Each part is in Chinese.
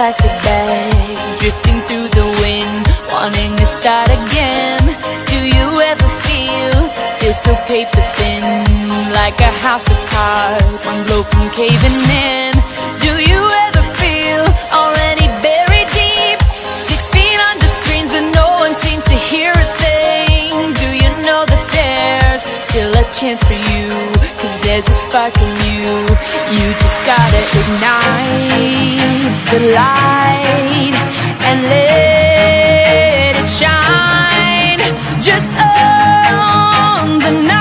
Plastic bag drifting through the wind, wanting to start again? Do you ever feel feel so paper thin, like a house of cards, one blow from caving in? Do you ever feel already buried deep, six feet under screens, but no one seems to hear a thing? Do you know that there's still a chance for you? There's a spark in you. You just gotta ignite the light and let it shine. Just on the night,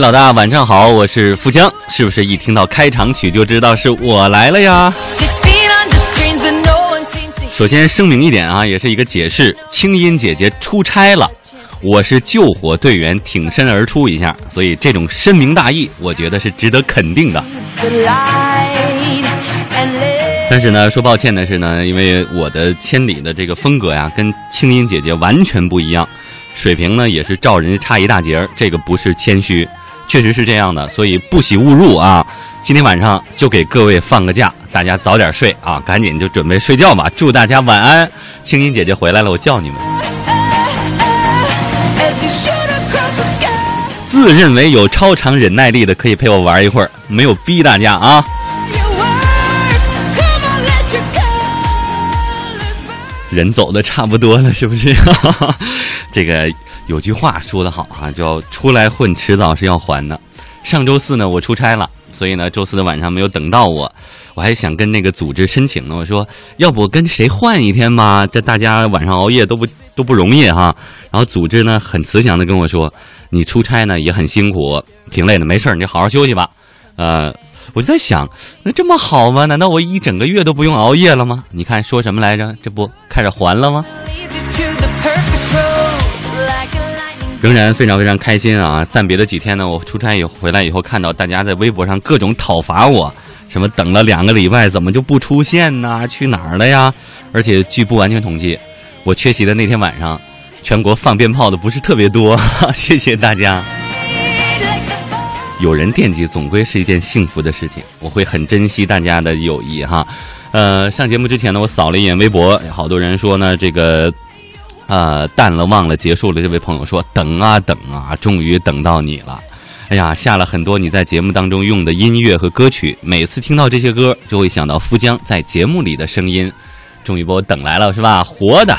位老大，晚上好，我是富江。是不是一听到开场曲就知道是我来了呀首先声明一点啊，也是一个解释，清音姐姐出差了，我是救火队员挺身而出一下，所以这种深明大义，我觉得是值得肯定的。但是呢，说抱歉的是呢，因为我的千里的这个风格呀，跟清音姐姐完全不一样。水平呢也是照人家差一大截儿，这个不是谦虚，确实是这样的，所以不喜勿入啊。今天晚上就给各位放个假，大家早点睡啊，赶紧就准备睡觉吧。祝大家晚安。青音姐姐回来了，我叫你们。自认为有超长忍耐力的，可以陪我玩一会儿，没有逼大家啊。人走的差不多了，是不是？这个有句话说得好啊，叫“出来混，迟早是要还的”。上周四呢，我出差了，所以呢，周四的晚上没有等到我，我还想跟那个组织申请呢。我说，要不跟谁换一天吧？这大家晚上熬夜都不都不容易哈。然后组织呢，很慈祥的跟我说，你出差呢也很辛苦，挺累的，没事，你就好好休息吧。呃，我就在想，那这么好吗？难道我一整个月都不用熬夜了吗？你看说什么来着？这不开始还了吗？仍然非常非常开心啊！暂别的几天呢，我出差以回来以后，看到大家在微博上各种讨伐我，什么等了两个礼拜怎么就不出现呢？去哪儿了呀？而且据不完全统计，我缺席的那天晚上，全国放鞭炮的不是特别多，谢谢大家。有人惦记，总归是一件幸福的事情。我会很珍惜大家的友谊哈。呃，上节目之前呢，我扫了一眼微博，好多人说呢，这个啊、淡了忘了结束了。这位朋友说等啊等啊，终于等到你了。哎呀，下了很多你在节目当中用的音乐和歌曲，每次听到这些歌，就会想到富江在节目里的声音。终于把我等来了，是吧？活的。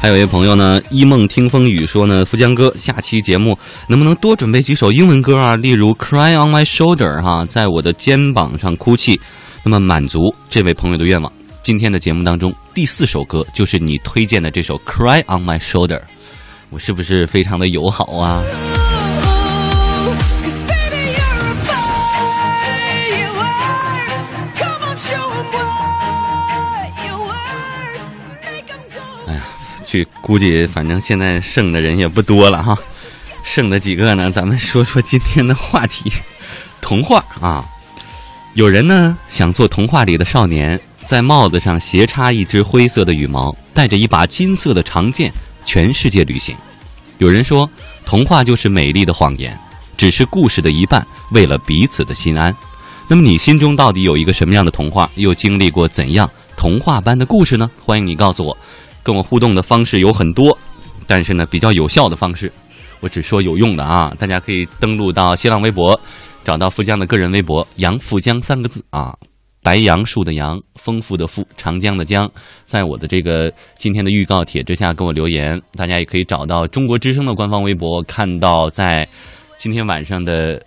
还有一位朋友呢，一梦听风雨说呢，富江哥，下期节目能不能多准备几首英文歌啊？例如《Cry on My Shoulder》哈，在我的肩膀上哭泣。那么满足这位朋友的愿望。今天的节目当中，第四首歌就是你推荐的这首《Cry on My Shoulder》，我是不是非常的友好啊.哎呀，据估计，反正现在剩的人也不多了哈，剩的几个呢？咱们说说今天的话题，童话啊。有人呢想做童话里的少年，在帽子上斜插一只灰色的羽毛，带着一把金色的长剑，全世界旅行。有人说，童话就是美丽的谎言，只是故事的一半，为了彼此的心安。那么你心中到底有一个什么样的童话？又经历过怎样童话般的故事呢？欢迎你告诉我。跟我互动的方式有很多，但是呢，比较有效的方式，我只说有用的啊。大家可以登录到新浪微博，找到富江的个人微博“杨富江”三个字啊，白杨树的杨，丰富的富，长江的江。在我的这个今天的预告帖之下给我留言，大家也可以找到中国之声的官方微博，看到在今天晚上的。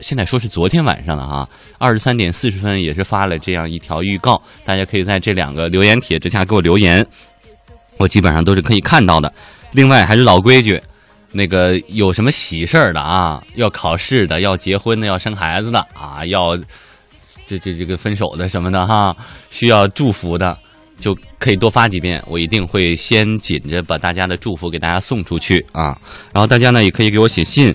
现在说是昨天晚上了哈，二十三点四十分也是发了这样一条预告，大家可以在这两个留言帖之下给我留言，我基本上都是可以看到的。另外还是老规矩，那个有什么喜事儿的啊，要考试的，要结婚的，要生孩子的啊，要这这这个分手的什么的哈，需要祝福的，就可以多发几遍，我一定会先紧着把大家的祝福给大家送出去啊。然后大家呢也可以给我写信，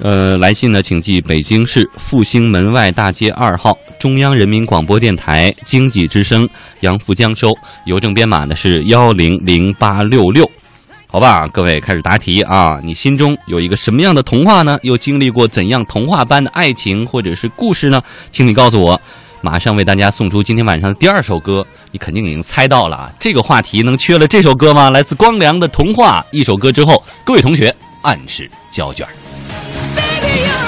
呃，来信呢请寄北京市复兴门外大街二号中央人民广播电台经济之声杨福江收，邮政编码呢是幺零零八六六。好吧，各位开始答题啊！你心中有一个什么样的童话呢？又经历过怎样童话般的爱情或者是故事呢？请你告诉我。马上为大家送出今天晚上的第二首歌，你肯定已经猜到了啊！这个话题能缺了这首歌吗？来自光良的《童话》。一首歌之后，各位同学按时交卷儿。Baby,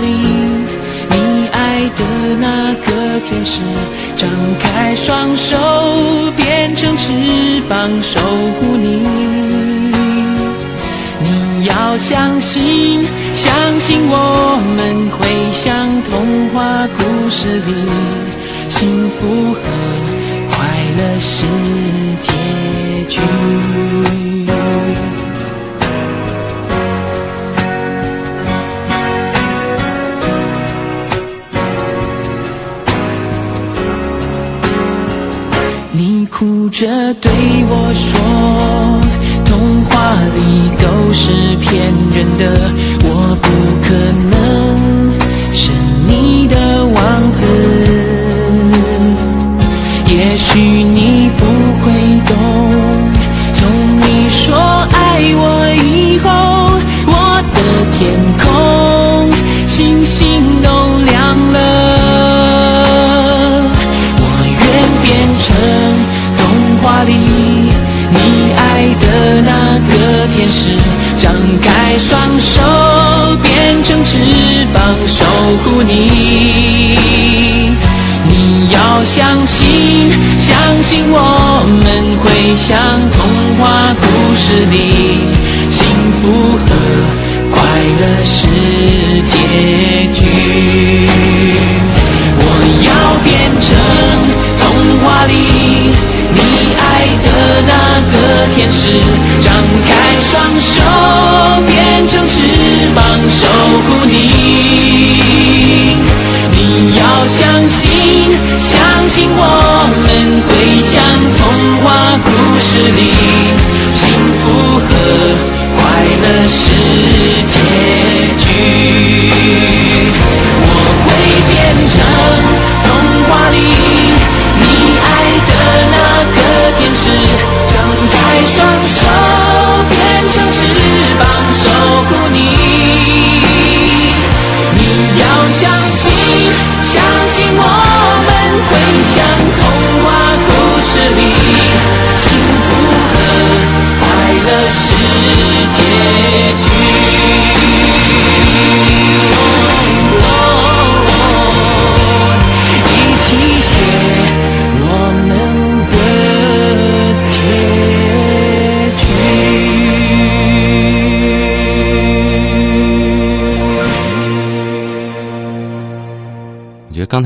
里你爱的那个天使，张开双手变成翅膀守护你。你要相信，相信我们会像童话故事里，幸福和快乐是结对我说，童话里都是骗人的，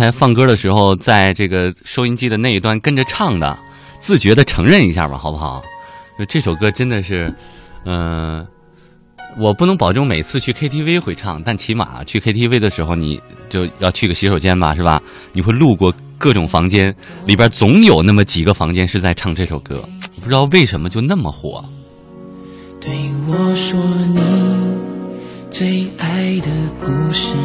才放歌的时候，在这个收音机的那一端跟着唱的，自觉的承认一下吧，好不好？这首歌真的是，嗯、我不能保证每次去 KTV 会唱，但起码去 KTV 的时候，你就要去个洗手间吧，是吧？你会路过各种房间，里边总有那么几个房间是在唱这首歌，不知道为什么就那么火。对我说你最爱的故事，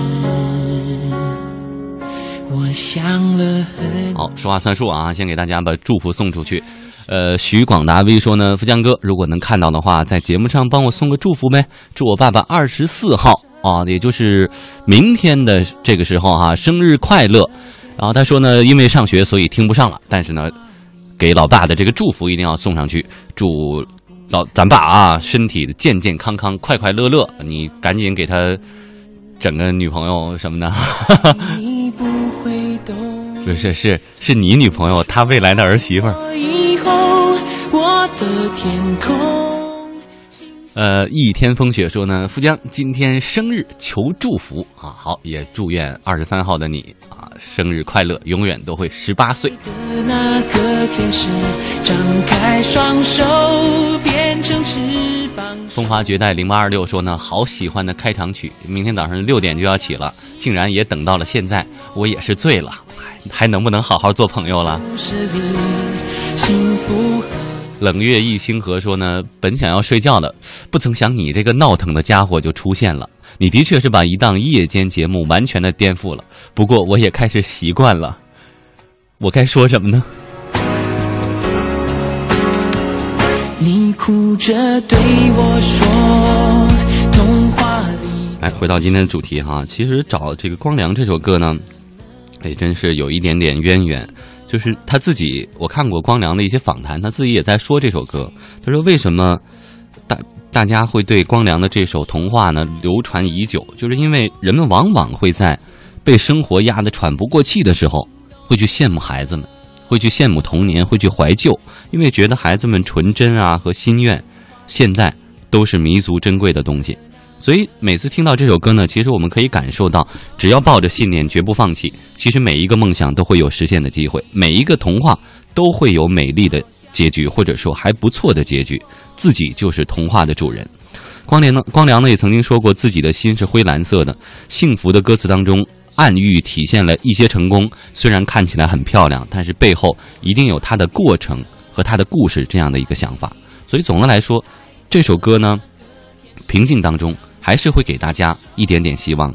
我想了很好，说话算数啊！先给大家把祝福送出去。呃，徐广达威说呢，富江哥，如果能看到的话，在节目上帮我送个祝福呗，祝我爸爸二十四号啊，也就是明天的这个时候哈、生日快乐。然后他说呢，因为上学所以听不上了，但是呢，给老爸的这个祝福一定要送上去，祝老咱爸啊身体健健康康、快快乐乐。你赶紧给他整个女朋友什么的。你不会懂。不是是是你女朋友，她未来的儿媳妇儿。以后我的天空。呃，一天风雪说呢，富江今天生日，求祝福啊！好，也祝愿二十三号的你啊，生日快乐，永远都会十八岁。的那个天使，张开双手变成翅膀。风华绝代零八二六说呢，好喜欢的开场曲，明天早上六点就要起了，竟然也等到了现在，我也是醉了，还能不能好好做朋友了？冷月一星河说呢，本想要睡觉的，不曾想你这个闹腾的家伙就出现了。你的确是把一档夜间节目完全的颠覆了。不过我也开始习惯了。我该说什么呢？你哭着对我说，童话里。来，回到今天的主题哈，其实找这个《光良》这首歌呢，也真是有一点点渊源。就是他自己，我看过光良的一些访谈，他自己也在说这首歌。他说：“为什么大大家会对光良的这首《童话》呢流传已久？就是因为人们往往会在被生活压得喘不过气的时候，会去羡慕孩子们，会去羡慕童年，会去怀旧，因为觉得孩子们纯真啊和心愿，现在都是弥足珍贵的东西。”所以每次听到这首歌呢，其实我们可以感受到，只要抱着信念，绝不放弃，其实每一个梦想都会有实现的机会，每一个童话都会有美丽的结局，或者说还不错的结局，自己就是童话的主人。光良呢，光良呢也曾经说过，自己的心是灰蓝色的。幸福的歌词当中，暗喻体现了一些成功，虽然看起来很漂亮，但是背后一定有它的过程和它的故事这样的一个想法。所以总的来说，这首歌呢，平静当中。还是会给大家一点点希望。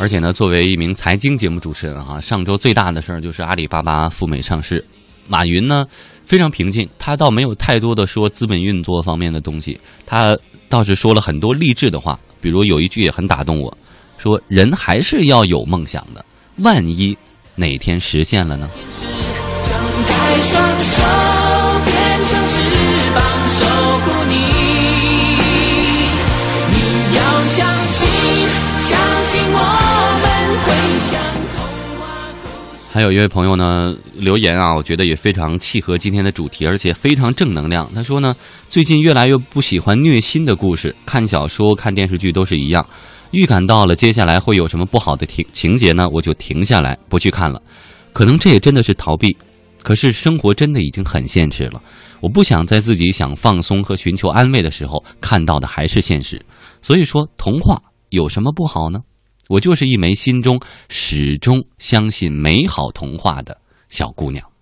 而且呢，作为一名财经节目主持人哈，上周最大的事儿就是阿里巴巴赴美上市。马云呢非常平静，他倒没有太多的说资本运作方面的东西，他倒是说了很多励志的话，比如有一句也很打动我，说人还是要有梦想的，万一哪天实现了呢？还有一位朋友呢留言啊，我觉得也非常契合今天的主题，而且非常正能量。他说呢，最近越来越不喜欢虐心的故事，看小说、看电视剧都是一样。预感到了接下来会有什么不好的情情节呢，我就停下来不去看了。可能这也真的是逃避，可是生活真的已经很现实了。我不想在自己想放松和寻求安慰的时候看到的还是现实。所以说，童话有什么不好呢？我就是一枚心中始终相信美好童话的小姑娘。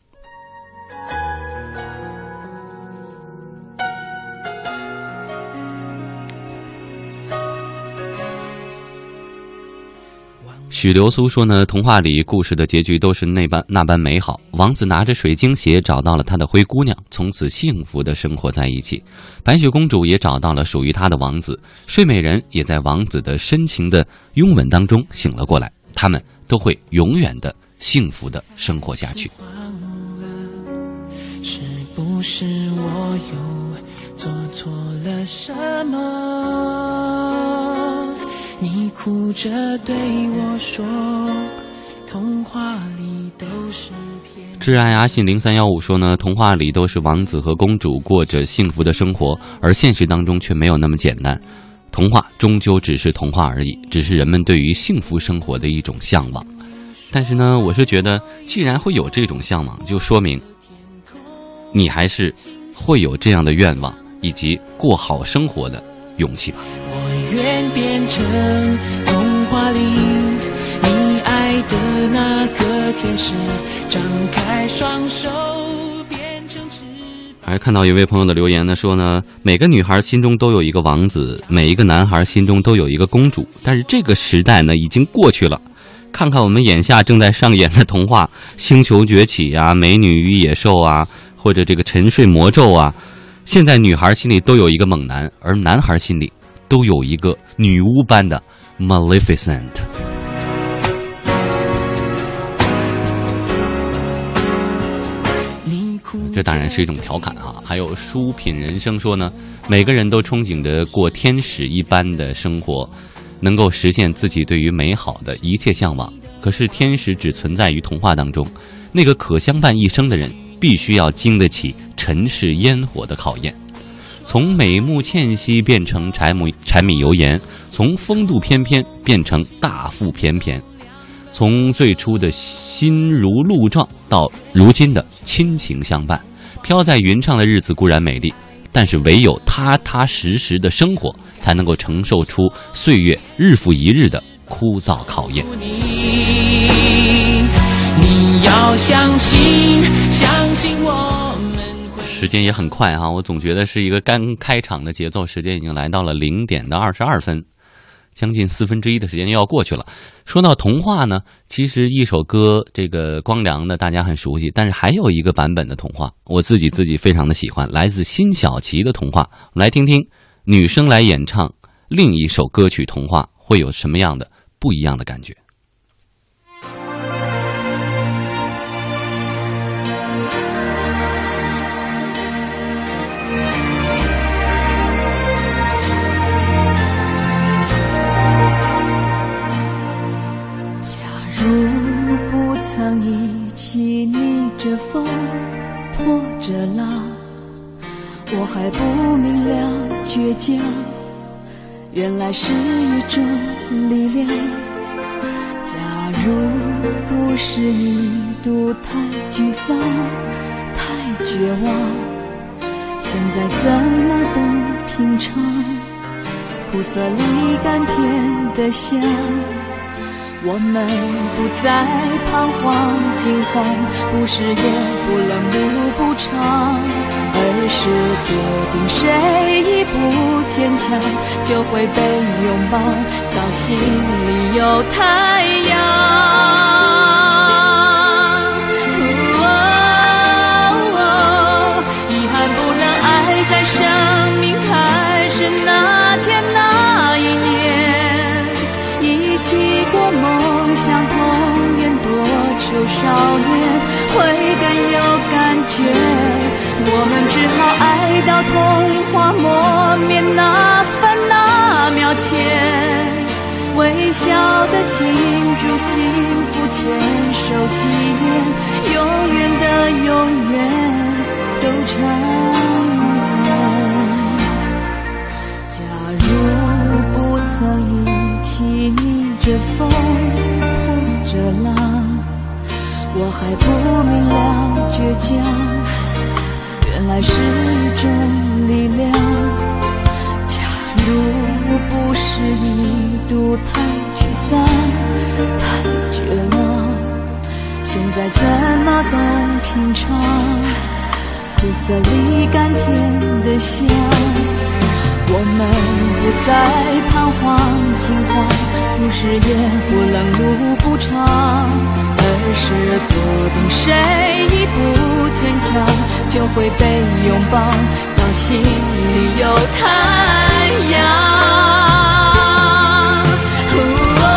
许流苏说呢，童话里故事的结局都是那般那般美好。王子拿着水晶鞋找到了他的灰姑娘，从此幸福的生活在一起。白雪公主也找到了属于她的王子，睡美人也在王子的深情的拥吻当中醒了过来。他们都会永远的幸福的生活下去。是不是我又做错了什么？你哭着对我说：“童话里都是骗。”挚爱阿信零三幺五说呢，童话里都是王子和公主过着幸福的生活，而现实当中却没有那么简单。童话终究只是童话而已，只是人们对于幸福生活的一种向往。但是呢，我是觉得，既然会有这种向往，就说明你还是会有这样的愿望以及过好生活的勇气吧。愿变成童话里你爱的那个天使，张开双手变成翅膀。还看到一位朋友的留言呢，说呢，每个女孩心中都有一个王子，每一个男孩心中都有一个公主。但是这个时代呢，已经过去了。看看我们眼下正在上演的童话《星球崛起》啊，《美女与野兽》啊，或者这个《沉睡魔咒》啊，现在女孩心里都有一个猛男，而男孩心里都有一个女巫般的 Maleficent。这当然是一种调侃哈。还有书品人生说呢，每个人都憧憬着过天使一般的生活，能够实现自己对于美好的一切向往。可是天使只存在于童话当中，那个可相伴一生的人，必须要经得起尘世烟火的考验。从美目倩兮变成柴米柴米油盐，从风度翩翩变成大腹便便，从最初的心如鹿撞到如今的亲情相伴。飘在云上的日子固然美丽，但是唯有踏踏实实的生活，才能够承受出岁月日复一日的枯燥考验。你要相信，相信。时间也很快哈、我总觉得是一个刚开场的节奏，时间已经来到了零点的二十二分，将近四分之一的时间又要过去了。说到童话呢，其实一首歌这个光良的大家很熟悉，但是还有一个版本的童话，我自己自己非常的喜欢，来自辛晓琪的童话。我们来听听女生来演唱另一首歌曲童话会有什么样的不一样的感觉。着风，拖着浪，我还不明了倔强，原来是一种力量。假如不是一度太沮丧、太绝望，现在怎么都平常，苦涩里甘甜的香。我们不再彷徨惊慌，不是夜不冷路不长，而是决定谁一不坚强，就会被拥抱，到心里有太阳。觉。我们只好爱到童话磨灭那分那秒前。微笑的庆祝幸福，牵手纪念，永远的永远都长远。假如不曾一起逆着风，扑着浪，我还不明了倔强，原来是一种力量。假如不是一度太沮丧、太绝望，现在怎么都平常，苦涩里甘甜的香。我们不再彷徨惊慌，不是也不冷酷不长，是笃定谁一不坚强，就会被拥抱，到心里有太阳。哦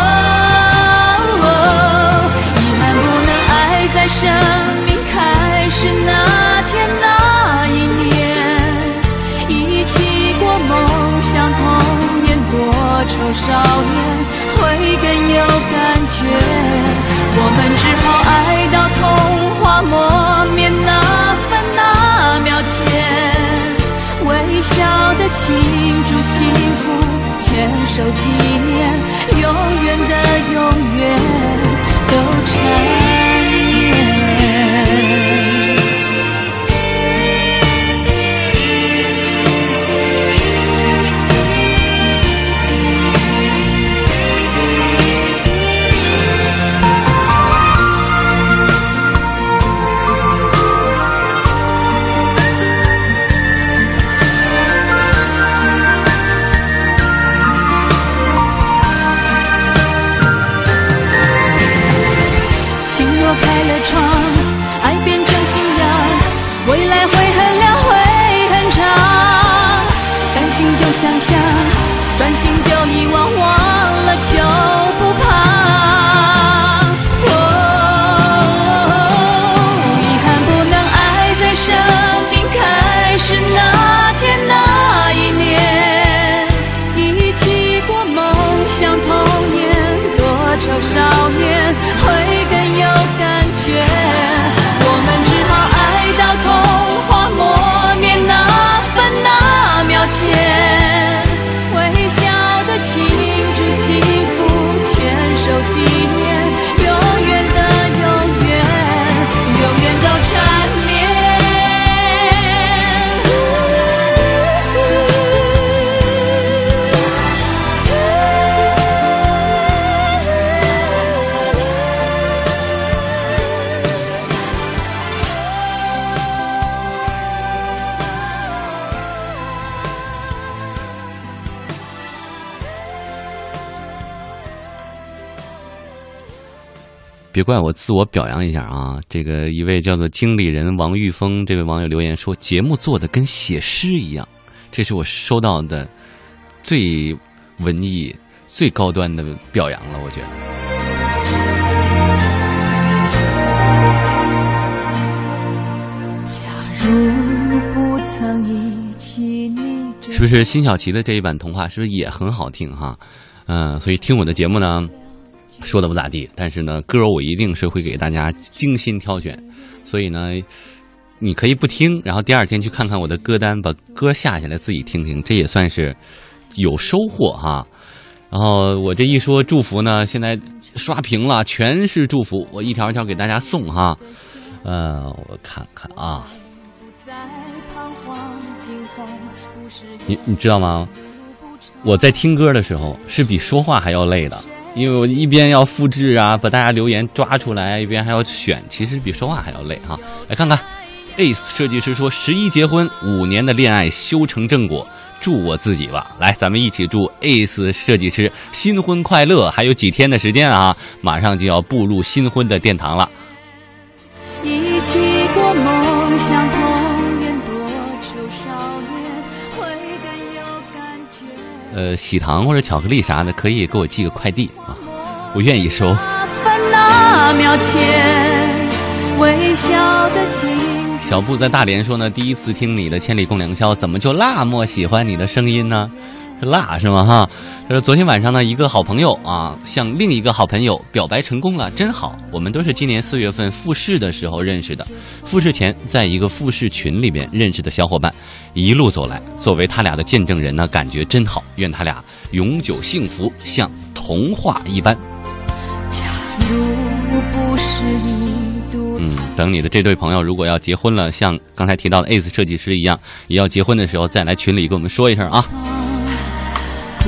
遗憾不能爱在生命开始那天那一年。一起过梦想童年，多愁少年会更有感觉。我们只那磨灭那分那秒前，微笑的庆祝幸福，牵手纪念，永远的永远都缠别怪我自我表扬一下啊！这个一位叫做经理人王玉峰这位网友留言说，节目做的跟写诗一样，这是我收到的最文艺、最高端的表扬了，我觉得。假如不曾忆起你是不是辛晓琪的这一版童话是不是也很好听哈？嗯、所以听我的节目呢，说的不咋地，但是呢，歌我一定是会给大家精心挑选，所以呢，你可以不听，然后第二天去看看我的歌单，把歌下下来自己听听，这也算是有收获哈。然后我这一说祝福呢，现在刷屏了，全是祝福，我一条一条给大家送哈。呃，我看看啊，你你知道吗？我在听歌的时候是比说话还要累的，因为我一边要复制啊，把大家留言抓出来，一边还要选，其实比说话还要累哈。来看看，Ace 设计师说十一结婚，五年的恋爱修成正果，祝我自己吧。来，咱们一起祝 Ace 设计师新婚快乐！还有几天的时间啊，马上就要步入新婚的殿堂了。一起过梦想呃，喜糖或者巧克力啥的，可以给我寄个快递啊，我愿意收。小布在大连说呢，第一次听你的《千里共良宵》，怎么就那么喜欢你的声音呢？是辣是吗？哈，他说昨天晚上呢，一个好朋友啊，向另一个好朋友表白成功了，真好。我们都是今年四月份复试的时候认识的，复试前在一个复试群里边认识的小伙伴，一路走来，作为他俩的见证人呢，感觉真好。愿他俩永久幸福，像童话一般。假如不是一度嗯，等你的这对朋友如果要结婚了，像刚才提到的 Ace 设计师一样，也要结婚的时候再来群里跟我们说一声啊。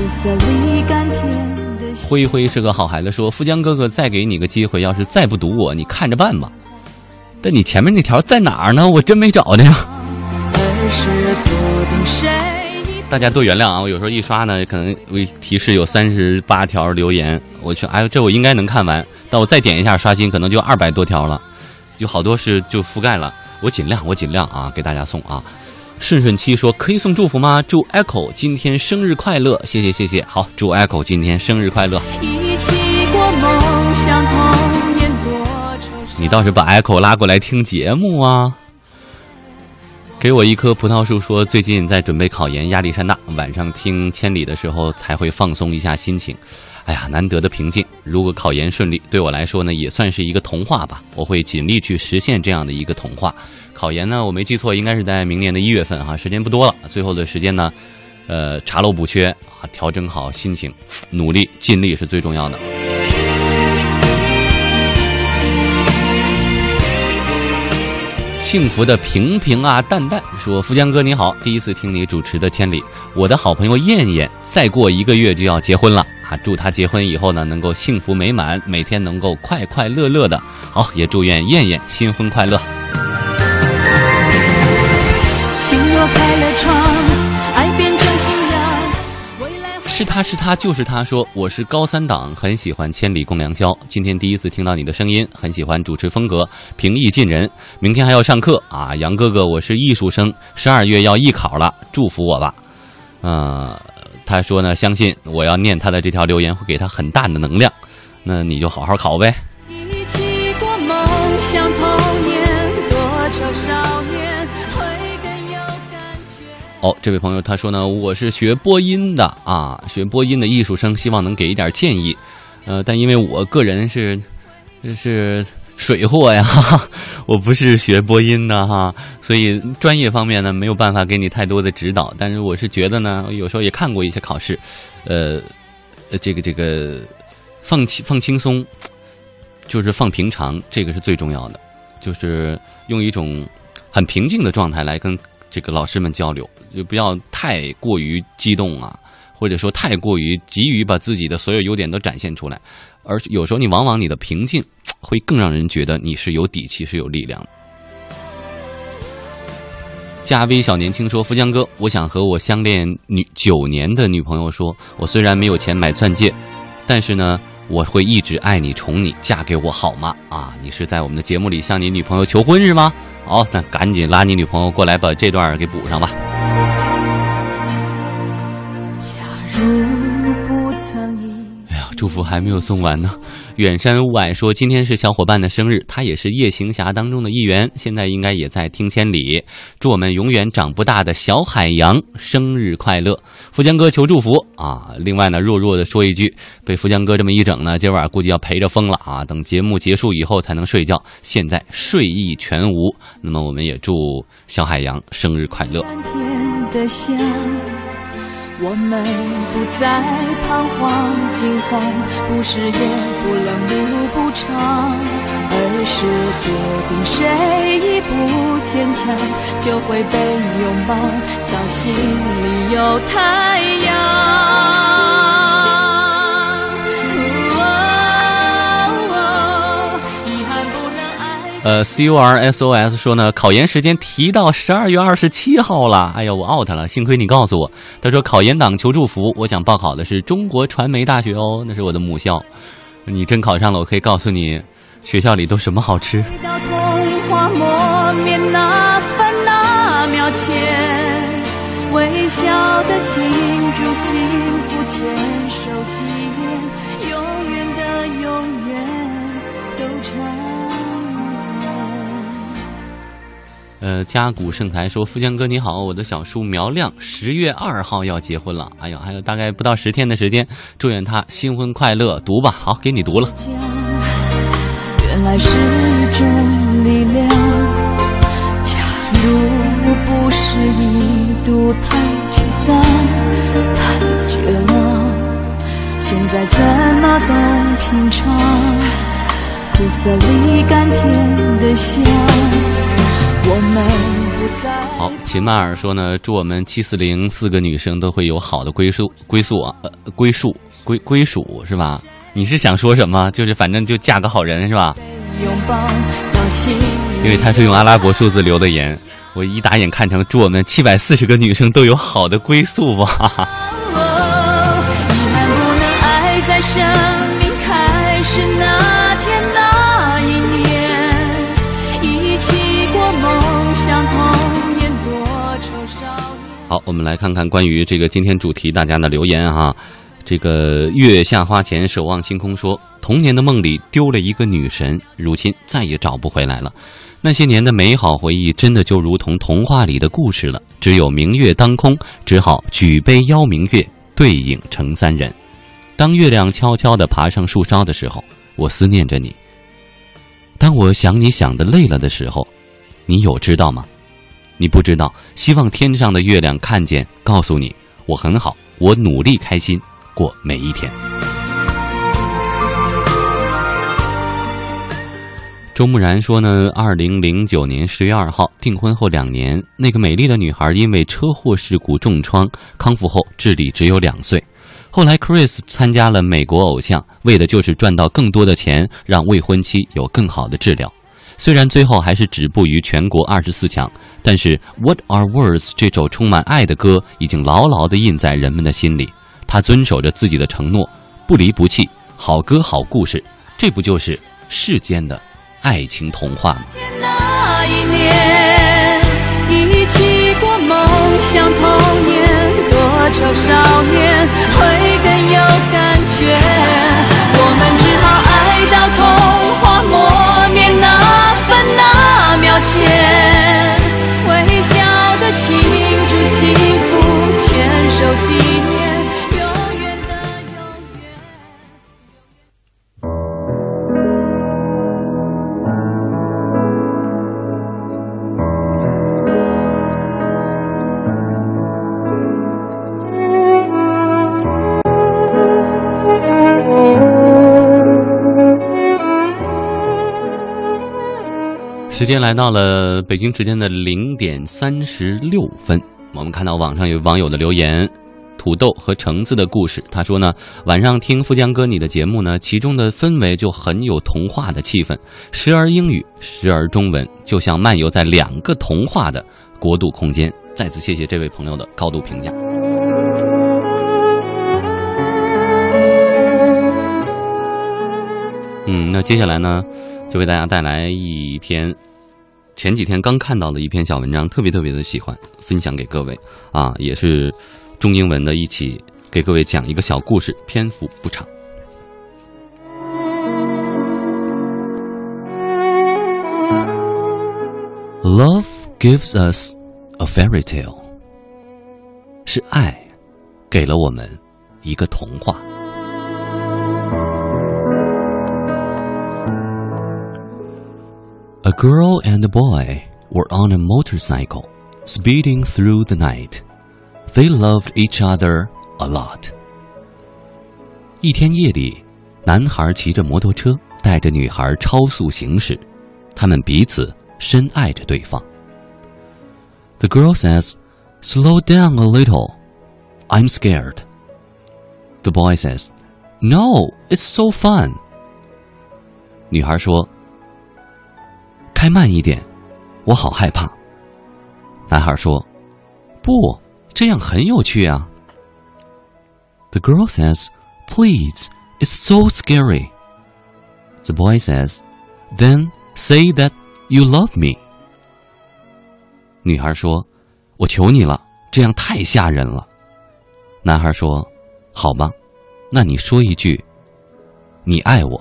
苦涩里甘甜的灰灰是个好孩子，说富江哥哥再给你个机会，要是再不读我，你看着办吧。但你前面那条在哪儿呢？我真没找着呀。而是笃定谁已大家多原谅啊，我有时候一刷呢，可能会提示有三十八条留言，我去，哎呦，这我应该能看完，但我再点一下刷新，可能就二百多条了，有好多是就覆盖了。我尽量，我尽量啊，给大家送啊。顺顺七说可以送祝福吗？祝 Echo 今天生日快乐，谢谢谢谢。好，祝 Echo 今天生日快乐。一起过梦想童年，多愁你倒是把 Echo 拉过来听节目啊！给我一棵葡萄树说，最近在准备考研，压力山大，晚上听千里的时候才会放松一下心情。哎呀，难得的平静。如果考研顺利，对我来说呢，也算是一个童话吧。我会尽力去实现这样的一个童话。考研呢，我没记错，应该是在明年的一月份哈，时间不多了。最后的时间呢，呃，查漏补缺啊，调整好心情，努力尽力是最重要的。幸福的平平啊淡淡说：“富江哥你好，第一次听你主持的《千里》，我的好朋友燕燕再过一个月就要结婚了啊！祝她结婚以后呢，能够幸福美满，每天能够快快乐乐的。好，也祝愿燕燕新婚快乐。心若开了窗，是他是他就是他说我是高三党，很喜欢《千里共良宵》，今天第一次听到你的声音，很喜欢主持风格，平易近人。明天还要上课啊，杨哥哥，我是艺术生，十二月要艺考了，祝福我吧。呃，他说呢，相信我要念他的这条留言会给他很大的能量，那你就好好考呗。一起过梦想童年，多愁少年会更有感觉。哦，这位朋友他说呢，我是学播音的啊，学播音的艺术生，希望能给一点建议。呃，但因为我个人是是水货呀，哈哈，我不是学播音的哈，所以专业方面呢没有办法给你太多的指导。但是我是觉得呢，有时候也看过一些考试，呃，这个这个放轻放轻松，就是放平常，这个是最重要的，就是用一种很平静的状态来跟这个老师们交流，就不要太过于激动啊，或者说太过于急于把自己的所有优点都展现出来，而有时候你往往你的平静会更让人觉得你是有底气、是有力量的。加微小年轻说：“富江哥，我想和我相恋女九年的女朋友说，我虽然没有钱买钻戒，但是呢，我会一直爱你、宠你，嫁给我好吗？啊，你是在我们的节目里向你女朋友求婚是吗？好，那赶紧拉你女朋友过来把这段给补上吧。假如不曾一哎呀，祝福还没有送完呢。远山雾霭说，今天是小伙伴的生日，他也是夜行侠当中的一员，现在应该也在听千里。祝我们永远长不大的小海洋生日快乐！富江哥求祝福啊！另外呢，弱弱的说一句，被富江哥这么一整呢，今晚估计要陪着疯了啊！等节目结束以后才能睡觉，现在睡意全无。那么我们也祝小海洋生日快乐。甘甜的香，我们不再彷徨惊慌，不是夜不冷路不长，而是决定谁一步坚强，就会被拥抱到心里有太阳。呃，C U R S O S 说呢，考研时间提到十二月二十七号了。哎呀，我 out 了，幸亏你告诉我。他说考研党求祝福，我想报考的是中国传媒大学哦，那是我的母校。你真考上了，我可以告诉你，学校里都什么好吃。到童话磨灭那烦那秒前，微笑的庆祝幸福，前呃，家古盛才说：“富江哥你好，我的小叔苗亮十月二号要结婚了，哎呦，还有大概不到十天的时间，祝愿他新婚快乐。读吧，好，给你读了。原来是一种力量。假如不是一度太沮丧、太绝望，现在怎么都平常？苦涩里甘甜的香，我们好，秦曼尔说呢，祝我们七四零四个女生都会有好的归宿，归宿啊，归宿归归属是吧？你是想说什么？就是反正就嫁个好人是吧？因为他是用阿拉伯数字留的言，我一打眼看成祝我们七百四十个女生都有好的归宿吧。哦，遗憾不能爱在生命开始那好，我们来看看关于这个今天主题大家的留言哈。这个月下花前守望星空说，童年的梦里丢了一个女神，如今再也找不回来了。那些年的美好回忆，真的就如同童话里的故事了。只有明月当空，只好举杯邀明月，对影成三人。当月亮悄悄地爬上树梢的时候，我思念着你。当我想你想的累了的时候，你有知道吗？你不知道，希望天上的月亮看见，告诉你我很好，我努力开心过每一天。周木然说呢，二零零九年十月二号订婚后两年，那个美丽的女孩因为车祸事故重创，康复后智力只有两岁。后来，Chris 参加了美国偶像，为的就是赚到更多的钱，让未婚妻有更好的治疗。虽然最后还是止步于全国二十四强，但是《What Are Words》这首充满爱的歌已经牢牢地印在人们的心里。他遵守着自己的承诺，不离不弃，好歌好故事，这不就是世间的爱情童话吗？那一年，一起过梦想童年，多愁少年会更有感觉。我们只好爱到童话末那秒前，微笑的庆祝幸福，牵手纪念，时间来到了北京时间的零点三十六分，我们看到网上有网友的留言，土豆和橙子的故事。他说呢，晚上听富江哥你的节目呢，其中的氛围就很有童话的气氛，时而英语，时而中文，就像漫游在两个童话的国度空间。再次谢谢这位朋友的高度评价。嗯那接下来呢，就为大家带来一篇前几天刚看到的一篇小文章，特别特别的喜欢，分享给各位啊，也是中英文的，一起给各位讲一个小故事，篇幅不长。Love gives us a fairy tale，是爱给了我们一个童话。A girl and a boy were on a motorcycle, speeding through the night. They loved each other a lot. 一天夜里，男孩骑着摩托车带着女孩超速行驶，他们彼此深爱着对方。The girl says, "Slow down a little. I'm scared." The boy says, "No, it's so fun." 女孩说。 慢一点，我好害怕。男孩说：“不，这样很有趣啊。” The girl says, "Please, it's so scary." The boy says, "Then say that you love me." 女孩说：“我求你了，这样太吓人了。”男孩说：“好吧，那你说一句，你爱我。”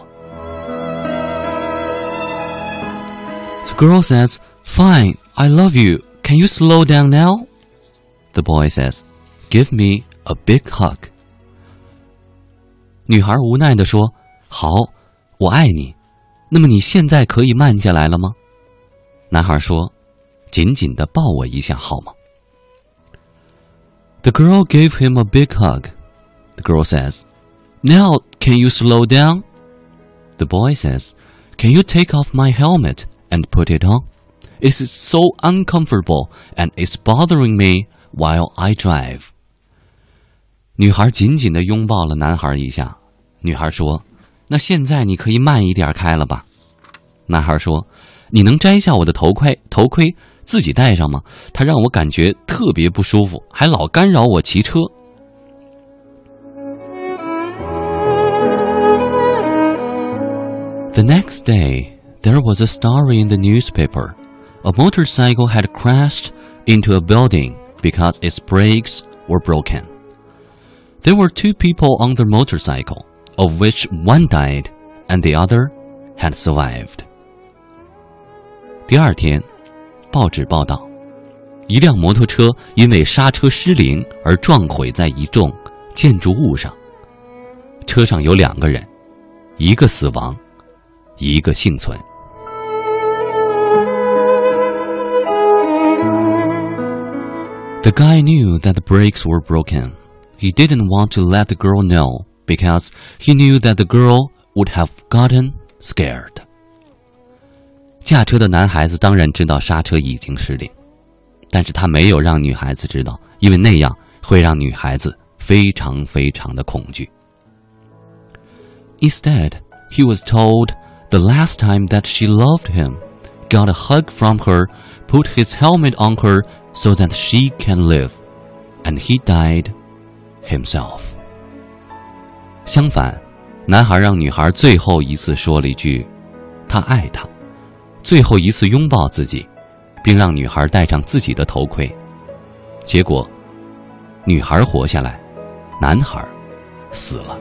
girl says, Fine, I love you. Can you slow down now? The boy says, Give me a big hug. 女孩无奈地说：“好，我爱你。那么你现在可以慢下来了吗？”男孩说：“紧紧地抱我一下好吗？” The girl gave him a big hug. The girl says, Now can you slow down? The boy says, Can you take off my helmet? And put it on. It is so uncomfortable and it's bothering me while I drive. 女孩紧紧的拥抱了男孩一下。女孩说：“那现在你可以慢一点开了吧？”男孩说：“你能摘下我的头盔？头盔自己戴上吗？它让我感觉特别不舒服，还老干扰我骑车。” The next day, there was a story in the newspaper. A motorcycle had crashed into a building because its brakes were broken. There were two people on the motorcycle, of which one died and the other had survived. 第二天，报纸报道，一辆摩托车因为刹车失灵而撞毁在一栋建筑物上。车上有两个人，一个死亡， 一个幸存。The guy knew that the brakes were broken. He didn't want to let the girl know because he knew that the girl would have gotten scared. 驾车的男孩子当然知道刹车已经失灵，但是他没有让女孩子知道，因为那样会让女孩子非常非常的恐惧。Instead, he was told the last time that she loved him, got a hug from her, put his helmet on her so that she can live, and he died himself. 相反，男孩让女孩最后一次说了一句“他爱她”，最后一次拥抱自己，并让女孩戴上自己的头盔。结果，女孩活下来，男孩死了。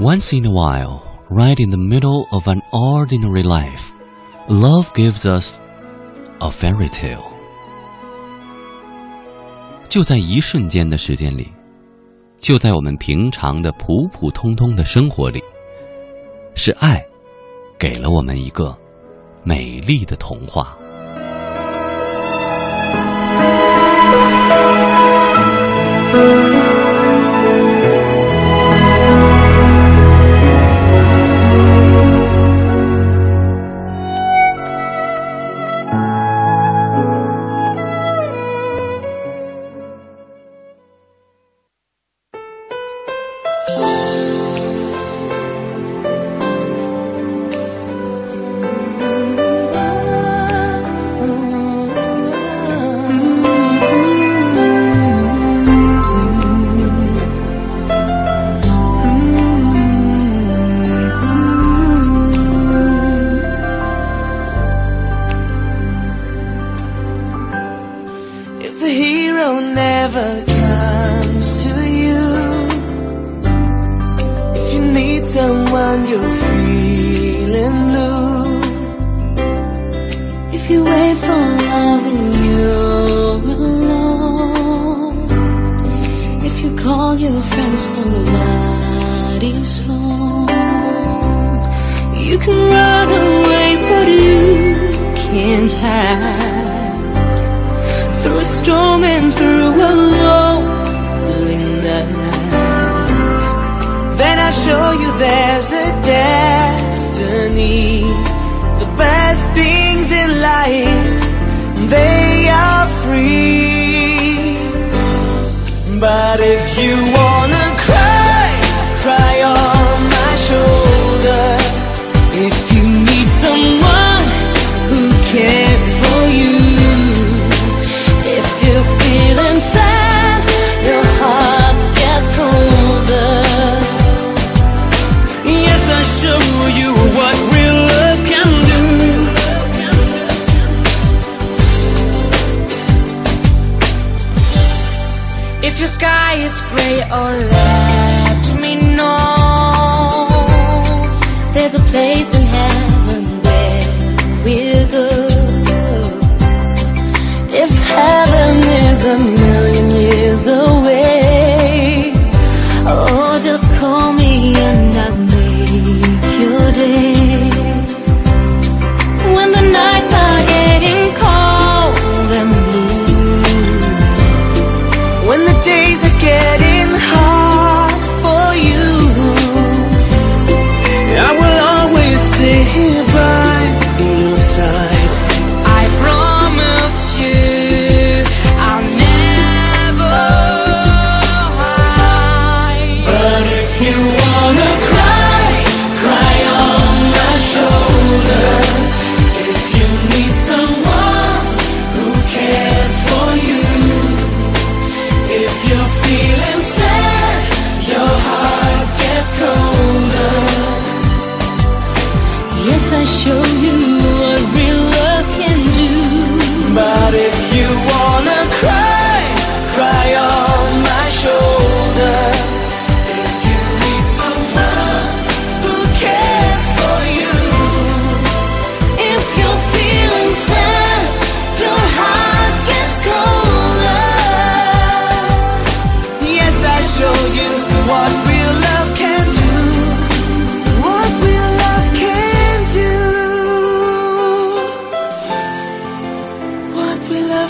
once in a while right in the middle of an ordinary life love gives us a fairy tale 就在一瞬间的时间里就在我们平常的普普通通的生活里是爱给了我们一个美丽的童话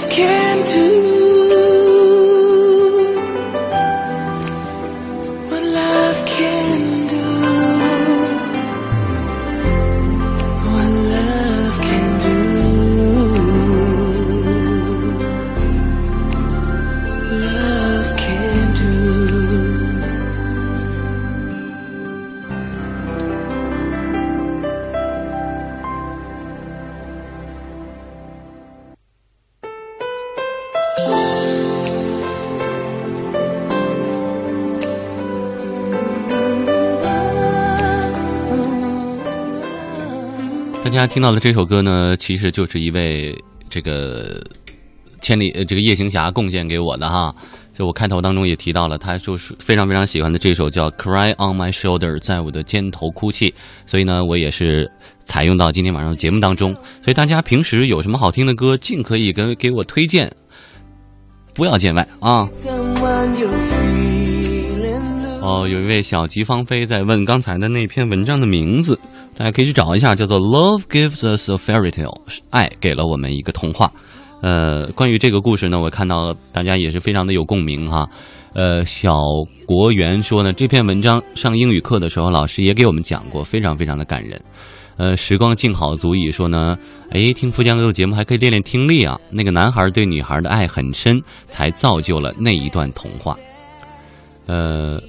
Can't do. 大家听到的这首歌呢，其实就是一位这个千里呃这个夜行侠贡献给我的哈。就我开头当中也提到了，他就是非常非常喜欢的这首叫《Cry on My Shoulder》，在我的肩头哭泣。所以呢，我也是采用到今天晚上的节目当中。所以大家平时有什么好听的歌，尽可以跟给我推荐，不要见外啊。哦，有一位小吉芳菲在问刚才的那篇文章的名字，大家可以去找一下，叫做《Love Gives Us a Fairy Tale》，爱给了我们一个童话。呃，关于这个故事呢，我看到大家也是非常的有共鸣哈。呃，小国元说呢，这篇文章上英语课的时候，老师也给我们讲过，非常非常的感人。呃，时光静好足矣说呢，哎，听富江哥的节目还可以练练听力啊。那个男孩对女孩的爱很深，才造就了那一段童话。呃，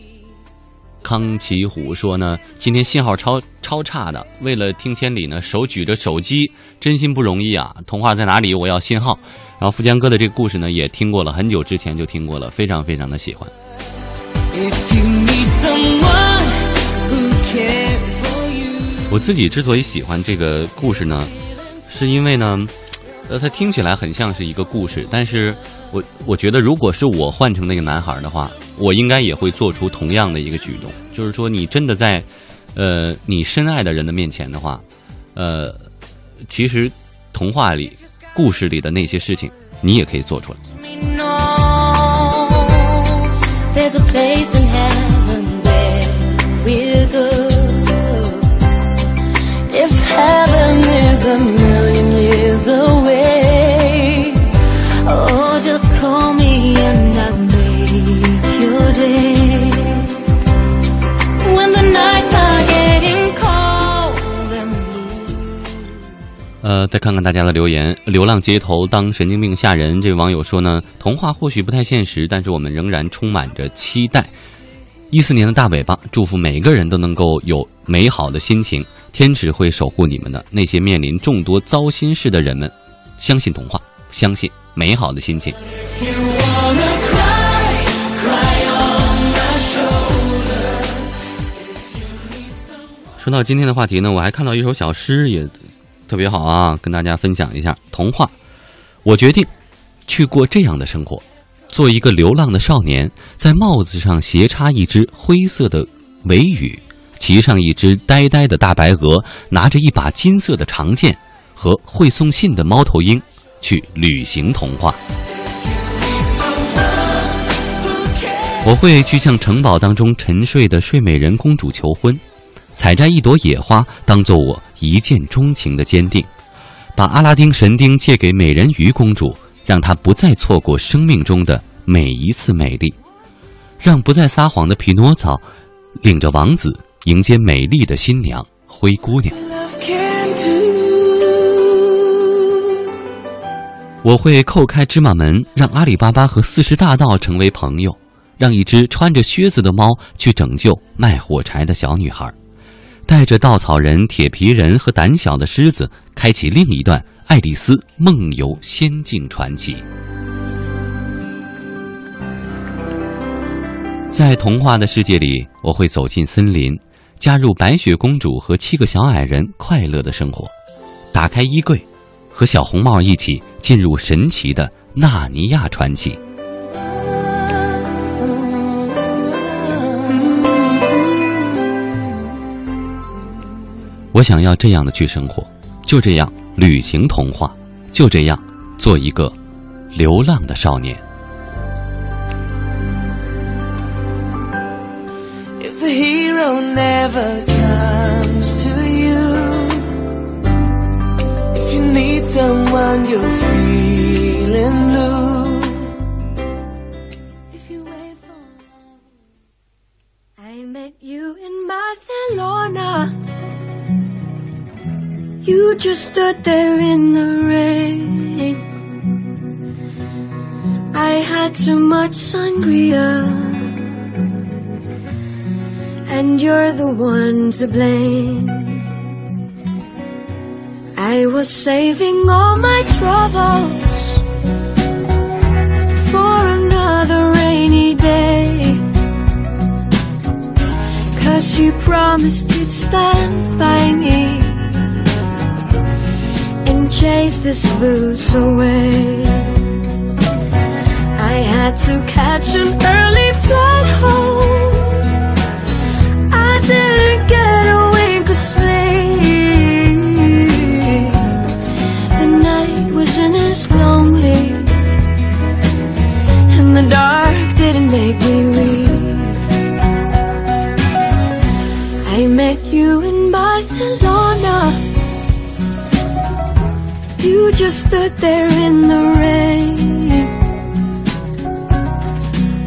康奇虎说呢，今天信号超超差的，为了听千里呢，手举着手机，真心不容易啊！童话在哪里？我要信号。然后富江哥的这个故事呢，也听过了，很久之前就听过了，非常非常的喜欢。我自己之所以喜欢这个故事呢，是因为呢，呃，它听起来很像是一个故事，但是我我觉得，如果是我换成那个男孩的话，我应该也会做出同样的一个举动，就是说，你真的在，呃，你深爱的人的面前的话，呃，其实童话里、故事里的那些事情，你也可以做出来。If heaven is a million away, oh, just call me and I'll make your day. 呃，再看看大家的留言，流浪街头当神经病吓人。这位网友说呢，童话或许不太现实，但是我们仍然充满着期待。一四年的大尾巴，祝福每个人都能够有美好的心情，天使会守护你们的。那些面临众多糟心事的人们，相信童话，相信美好的心情。说到今天的话题呢，我还看到一首小诗，也特别好啊，跟大家分享一下。童话，我决定去过这样的生活，做一个流浪的少年，在帽子上斜插一只灰色的尾羽，骑上一只呆呆的大白鹅，拿着一把金色的长剑和会送信的猫头鹰，去旅行童话。我会去向城堡当中沉睡的睡美人公主求婚，采摘一朵野花当做我一见钟情的坚定，把阿拉丁神灯借给美人鱼公主，让他不再错过生命中的每一次美丽，让不再撒谎的匹诺曹领着王子迎接美丽的新娘灰姑娘。我会叩开芝麻门，让阿里巴巴和四十大盗成为朋友，让一只穿着靴子的猫去拯救卖火柴的小女孩，带着稻草人、铁皮人和胆小的狮子，开启另一段爱丽丝梦游仙境传奇。在童话的世界里，我会走进森林，加入白雪公主和七个小矮人快乐的生活，打开衣柜，和小红帽一起进入神奇的纳尼亚传奇。我想要这样的去生活，就这样旅行童话，就这样做一个流浪的少年。You, just stood there in the rain. I had too much sangria. And you're the one to blame. I was saving all my troubles for another rainy day. Cause you promised you'd stand by me chase this blues away. I had to catch an early flight home. I didn't get a wink of sleep. The night wasn't as lonely, and the dark didn't make me weep. I met you in Barcelona. You just stood there in the rain.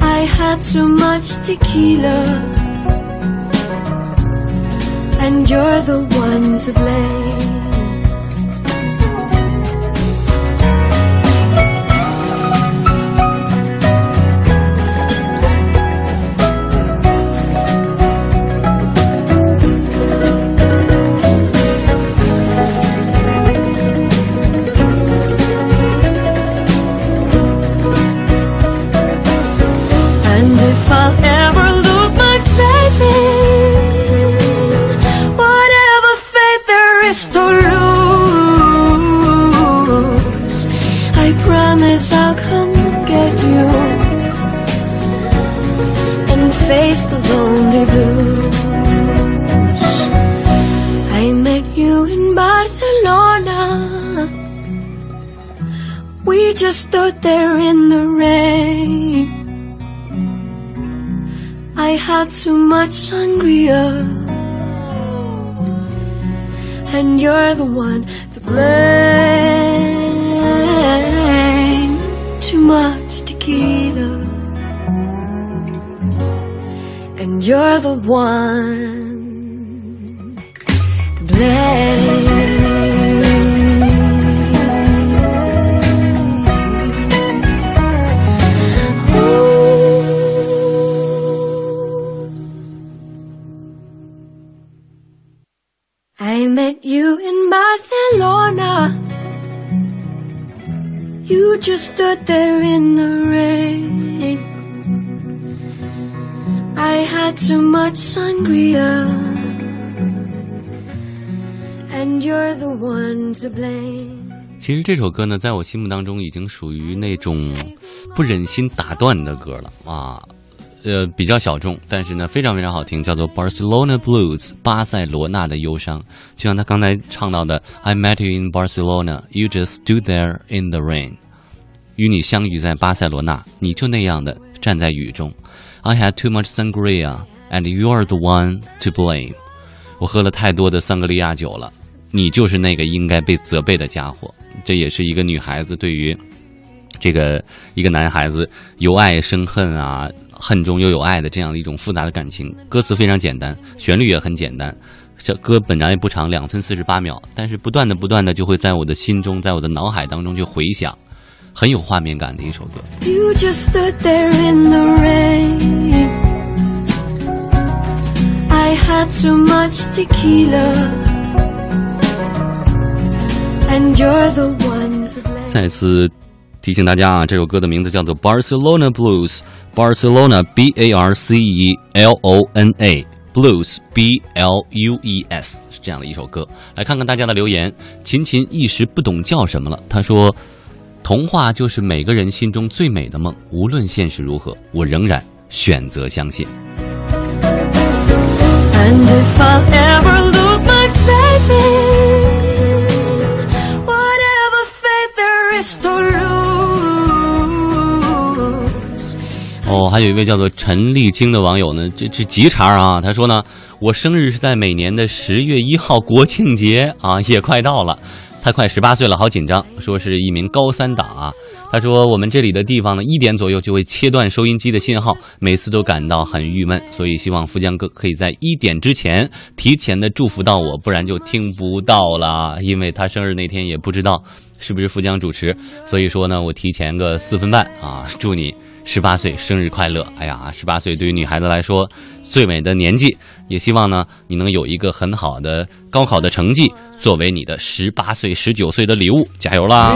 I had too much tequila and you're the one to blame. Just stood there in the rain. I had too much sangria. And you're the one to blame. Too much tequila. And you're the one to blame. met you in Barcelona. You just stood there in the rain. I had too much sangria. And you're the one to blame. 其实这首歌呢，在我心目当中已经属于那种不忍心打断的歌了啊。 呃，比较小众，但是呢，非常非常好听，叫做《Barcelona Blues》巴塞罗那的忧伤。就像他刚才唱到的，I met you in Barcelona, you just stood there in the rain。与你相遇在巴塞罗那，你就那样的站在雨中。I had too much sangria, and you're the one to blame。我喝了太多的桑格利亚酒了，你就是那个应该被责备的家伙。这也是一个女孩子对于这个一个男孩子由爱生恨啊，恨中又有爱的这样的一种复杂的感情。歌词非常简单，旋律也很简单。这歌本来也不长，两分四十八秒，但是不断的、不断的就会在我的心中，在我的脑海当中去回响，很有画面感的一首歌。You just stood there in the rain. I had too much tequila. And you're the one to blame. 再次提醒大家啊，这首歌的名字叫做《Barcelona Blues》，Barcelona B A R C E L O N A Blues B L U E S 是这样的一首歌。来看看大家的留言，琴琴一时不懂叫什么了，他说：“童话就是每个人心中最美的梦，无论现实如何，我仍然选择相信。And if I ever 哦，还有一位叫做陈立清的网友呢，这这急茬啊，他说呢，我生日是在每年的十月一号，国庆节啊，也快到了，他快十八岁了，好紧张，说是一名高三党啊。他说我们这里的地方呢，一点左右就会切断收音机的信号，每次都感到很郁闷，所以希望富江哥可以在一点之前提前的祝福到我，不然就听不到了，因为他生日那天也不知道是不是富江主持，所以说呢，我提前个四分半啊，祝你。十八岁生日快乐！哎呀，十八岁对于女孩子来说最美的年纪，也希望呢你能有一个很好的高考的成绩，作为你的十八岁、十九岁的礼物，加油啦！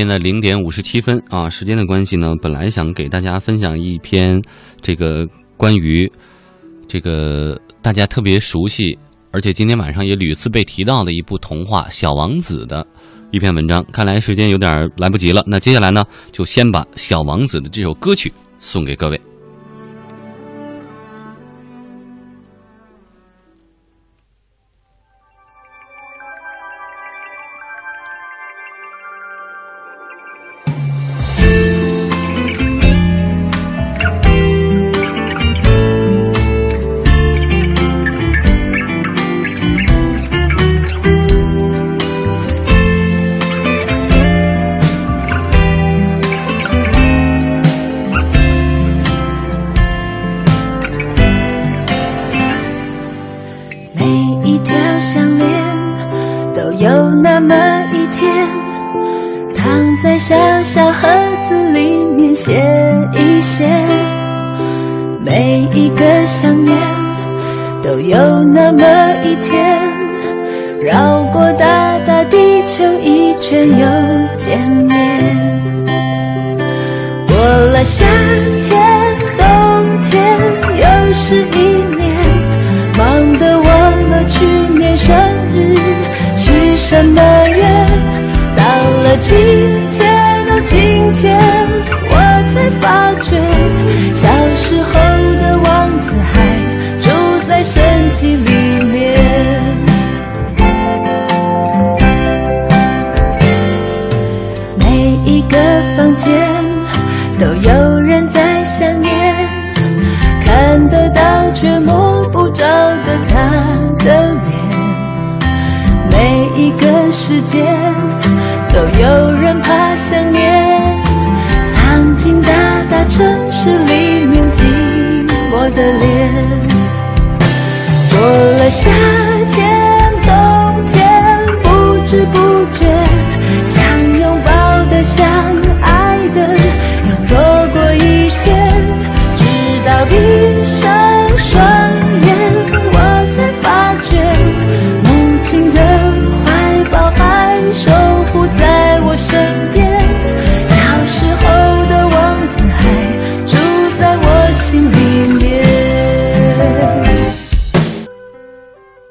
现在零点五十七分啊，时间的关系呢，本来想给大家分享一篇这个关于这个大家特别熟悉，而且今天晚上也屡次被提到的一部童话《小王子》的一篇文章。看来时间有点来不及了，那接下来呢，就先把《小王子》的这首歌曲送给各位。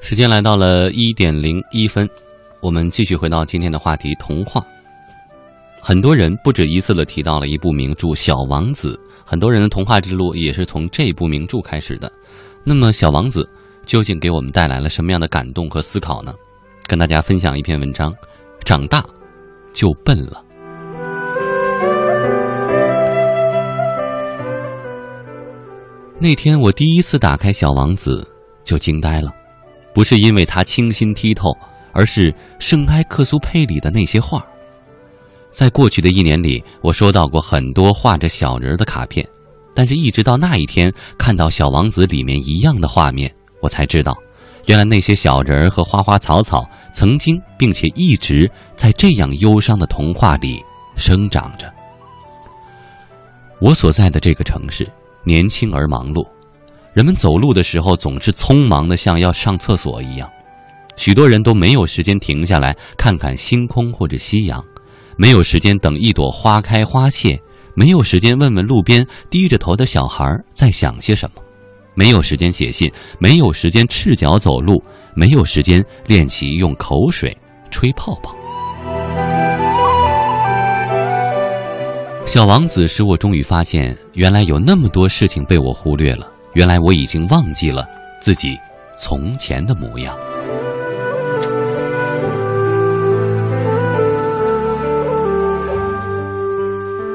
时间来到了一点零一分，我们继续回到今天的话题——童话。很多人不止一次的提到了一部名著《小王子》，很多人的童话之路也是从这部名著开始的。那么，《小王子》究竟给我们带来了什么样的感动和思考呢？跟大家分享一篇文章：长大就笨了。那天我第一次打开《小王子》，就惊呆了。不是因为它清新剔透，而是圣埃克苏佩里的那些画。在过去的一年里，我收到过很多画着小人儿的卡片，但是一直到那一天看到《小王子》里面一样的画面，我才知道，原来那些小人儿和花花草草曾经并且一直在这样忧伤的童话里生长着。我所在的这个城市年轻而忙碌。人们走路的时候总是匆忙的，像要上厕所一样。许多人都没有时间停下来看看星空或者夕阳，没有时间等一朵花开花谢，没有时间问问路边低着头的小孩在想些什么，没有时间写信，没有时间赤脚走路，没有时间练习用口水吹泡泡。小王子使我终于发现，原来有那么多事情被我忽略了。原来我已经忘记了自己从前的模样。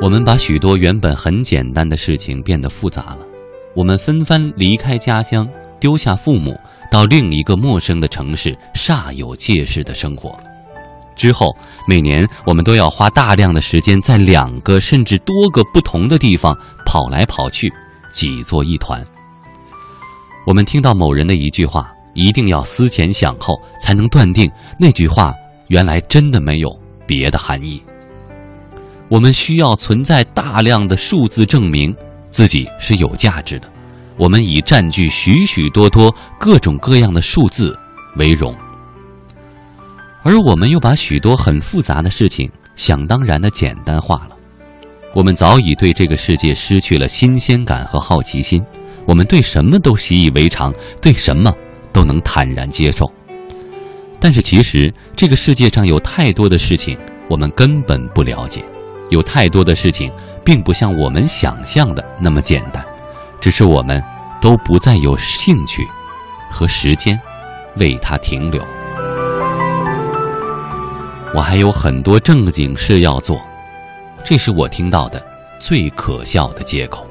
我们把许多原本很简单的事情变得复杂了。我们纷纷离开家乡，丢下父母，到另一个陌生的城市，煞有介事的生活。之后，每年我们都要花大量的时间在两个甚至多个不同的地方跑来跑去，挤作一团。我们听到某人的一句话，一定要思前想后，才能断定那句话原来真的没有别的含义。我们需要存在大量的数字证明自己是有价值的。我们以占据许许多多各种各样的数字为荣，而我们又把许多很复杂的事情想当然的简单化了。我们早已对这个世界失去了新鲜感和好奇心。我们对什么都习以为常，对什么都能坦然接受。但是其实这个世界上有太多的事情我们根本不了解，有太多的事情并不像我们想象的那么简单，只是我们都不再有兴趣和时间为它停留。我还有很多正经事要做，这是我听到的最可笑的借口。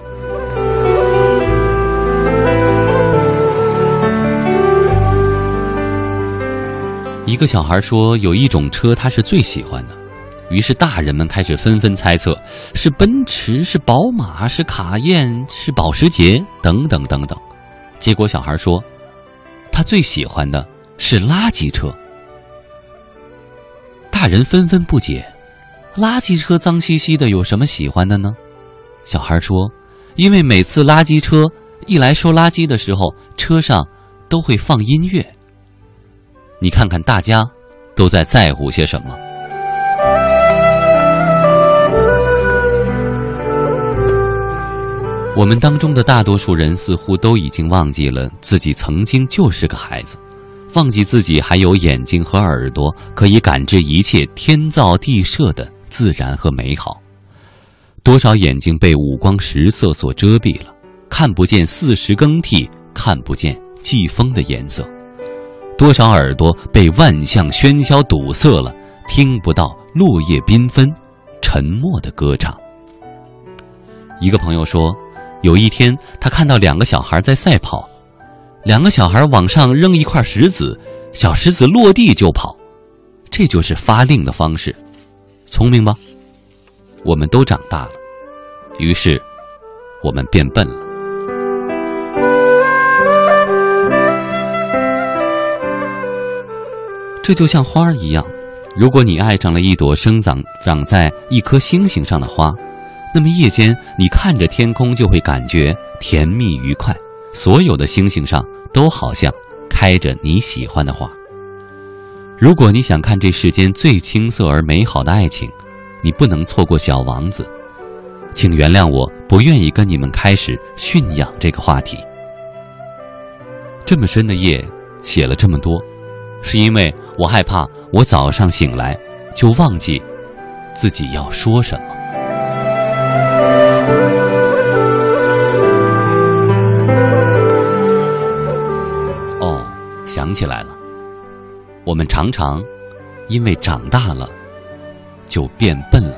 一个小孩说：“有一种车，他是最喜欢的。”于是大人们开始纷纷猜测：是奔驰，是宝马，是卡宴，是保时捷，等等等等。结果小孩说：“他最喜欢的是垃圾车。”大人纷纷不解：“垃圾车脏兮兮的，有什么喜欢的呢？”小孩说：“因为每次垃圾车一来收垃圾的时候，车上都会放音乐。”你看看大家都在在乎些什么？我们当中的大多数人似乎都已经忘记了自己曾经就是个孩子，忘记自己还有眼睛和耳朵，可以感知一切天造地设的自然和美好。多少眼睛被五光十色所遮蔽了，看不见四时更替，看不见季风的颜色。多少耳朵被万象喧嚣堵塞了，听不到落叶缤纷、沉默的歌唱。一个朋友说，有一天他看到两个小孩在赛跑，两个小孩往上扔一块石子，小石子落地就跑，这就是发令的方式，聪明吗？我们都长大了，于是我们变笨了。这就像花儿一样，如果你爱上了一朵生长长在一颗星星上的花，那么夜间你看着天空就会感觉甜蜜愉快。所有的星星上都好像开着你喜欢的花。如果你想看这世间最青涩而美好的爱情，你不能错过小王子。请原谅我不愿意跟你们开始驯养这个话题。这么深的夜，写了这么多，是因为。我害怕，我早上醒来就忘记自己要说什么。哦，想起来了，我们常常因为长大了就变笨了。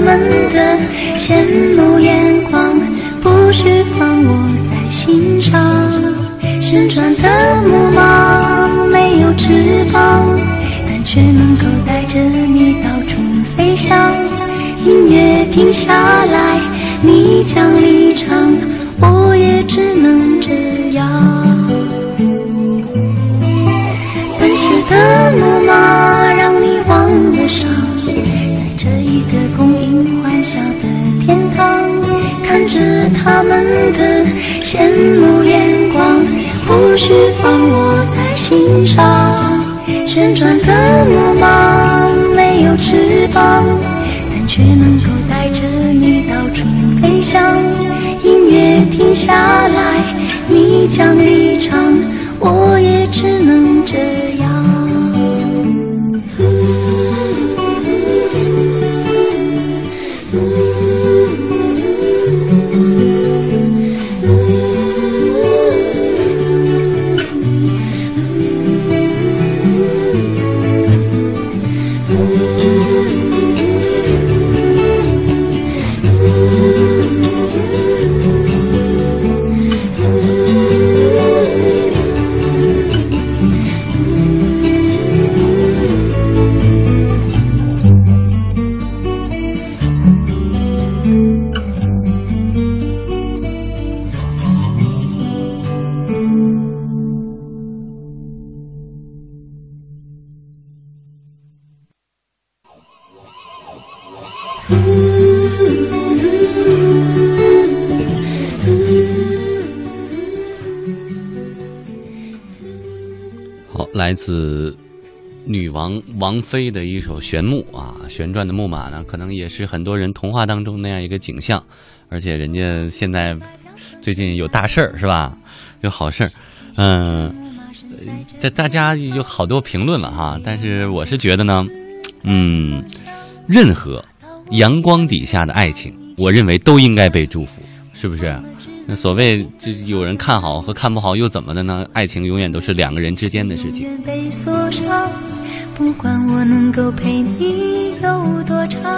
们的羡慕眼光，不需放我在心上。旋转的木马没有翅膀。但却能够带着你到处飞翔。音乐停下来，你将离场，我也只能这样。奔驰的木马让你忘了伤，着他们的羡慕眼光，不需放我在心上。旋转的木马没有翅膀，但却能够带着你到处飞翔。音乐停下来，你将离场，我王菲的一首《旋木》啊，旋转的木马呢，可能也是很多人童话当中那样一个景象。而且人家现在最近有大事儿是吧？有好事儿，嗯，在大家有好多评论了哈。但是我是觉得呢，嗯，任何阳光底下的爱情，我认为都应该被祝福，是不是？那所谓就有人看好和看不好又怎么的呢？爱情永远都是两个人之间的事情。不管我能够陪你有多长，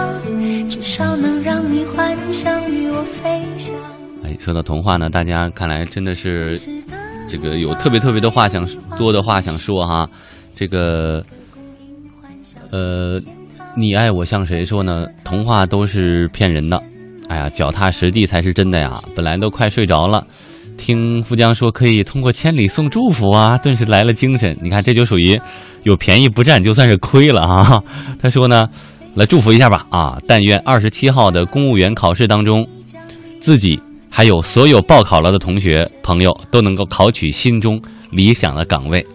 至少能让你幻想与我飞翔。哎，说到童话呢，大家看来真的是这个有特别特别的话想多的话想说哈。这个呃，你爱我像谁说呢？童话都是骗人的。哎呀，脚踏实地才是真的呀！本来都快睡着了，听富江说可以通过千里送祝福啊，顿时来了精神。你看，这就属于有便宜不占，就算是亏了啊。他说呢，来祝福一下吧啊！但愿二十七号的公务员考试当中，自己还有所有报考了的同学朋友都能够考取心中理想的岗位。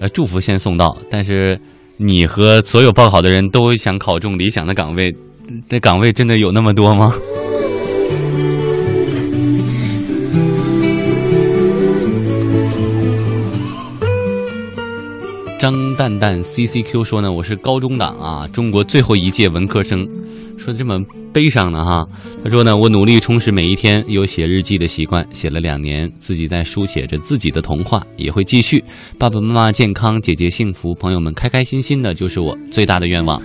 呃，祝福先送到，但是你和所有报考的人都想考中理想的岗位。这岗位真的有那么多吗？张蛋蛋 C C Q 说呢，我是高中党啊，中国最后一届文科生，说的这么悲伤呢哈。他说呢，我努力充实每一天，有写日记的习惯，写了两年，自己在书写着自己的童话，也会继续。爸爸妈妈健康，姐姐幸福，朋友们开开心心的，就是我最大的愿望。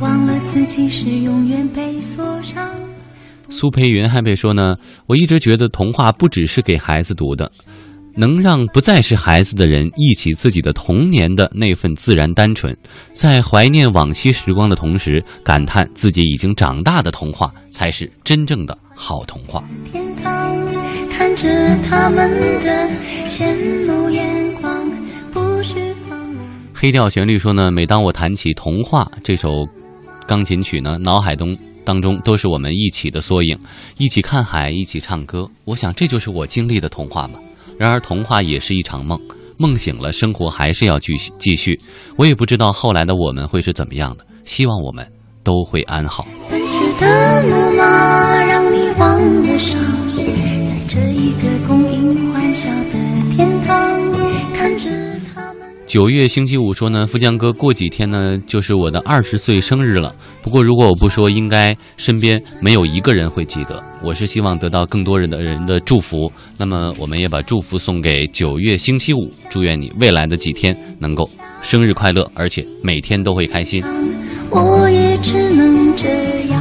忘了自己是永远被锁上。苏培云还被说呢，我一直觉得童话不只是给孩子读的，能让不再是孩子的人忆起自己的童年的那份自然单纯，在怀念往昔时光的同时，感叹自己已经长大的童话，才是真正的好童话。天堂，看着他们的羡慕眼光，不是黑调旋律说呢，每当我弹起《童话》这首。钢琴曲呢，脑海中当中都是我们一起的缩影，一起看海，一起唱歌。我想这就是我经历的童话嘛。然而童话也是一场梦，梦醒了，生活还是要继续继续。我也不知道后来的我们会是怎么样的，希望我们都会安好。的马让你忘了伤，在这一个供应欢笑的，九月星期五说呢，富江哥过几天呢就是我的二十岁生日了。不过如果我不说，应该身边没有一个人会记得。我是希望得到更多人的人的祝福。那么我们也把祝福送给九月星期五，祝愿你未来的几天能够生日快乐，而且每天都会开心。我也只能这样。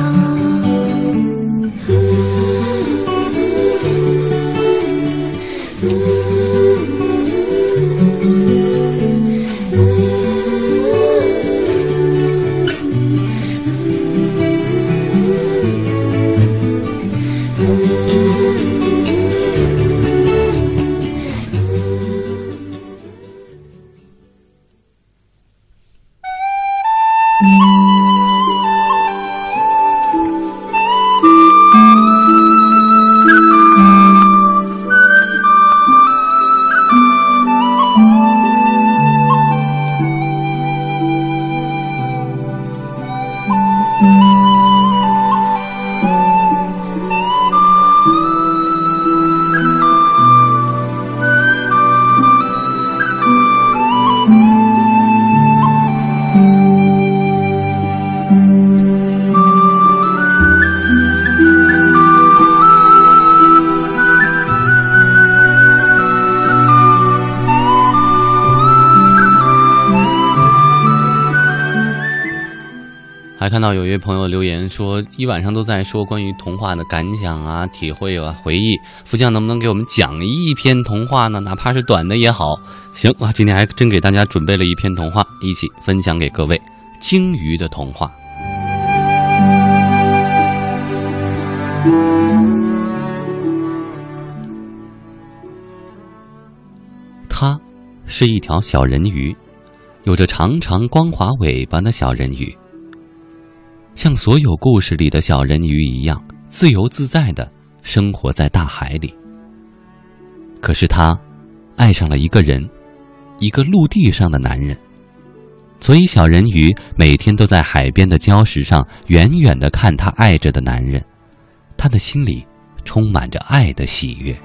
朋友留言说，一晚上都在说关于童话的感想啊、体会啊、回忆。福将能不能给我们讲一篇童话呢？哪怕是短的也好。行啊，今天还真给大家准备了一篇童话，一起分享给各位。鲸鱼的童话。它是一条小人鱼，有着长长光滑尾巴的小人鱼。像所有故事里的小人鱼一样，自由自在的生活在大海里。可是他爱上了一个人，一个陆地上的男人，所以小人鱼每天都在海边的礁石上远远的看他爱着的男人，他的心里充满着爱的喜悦。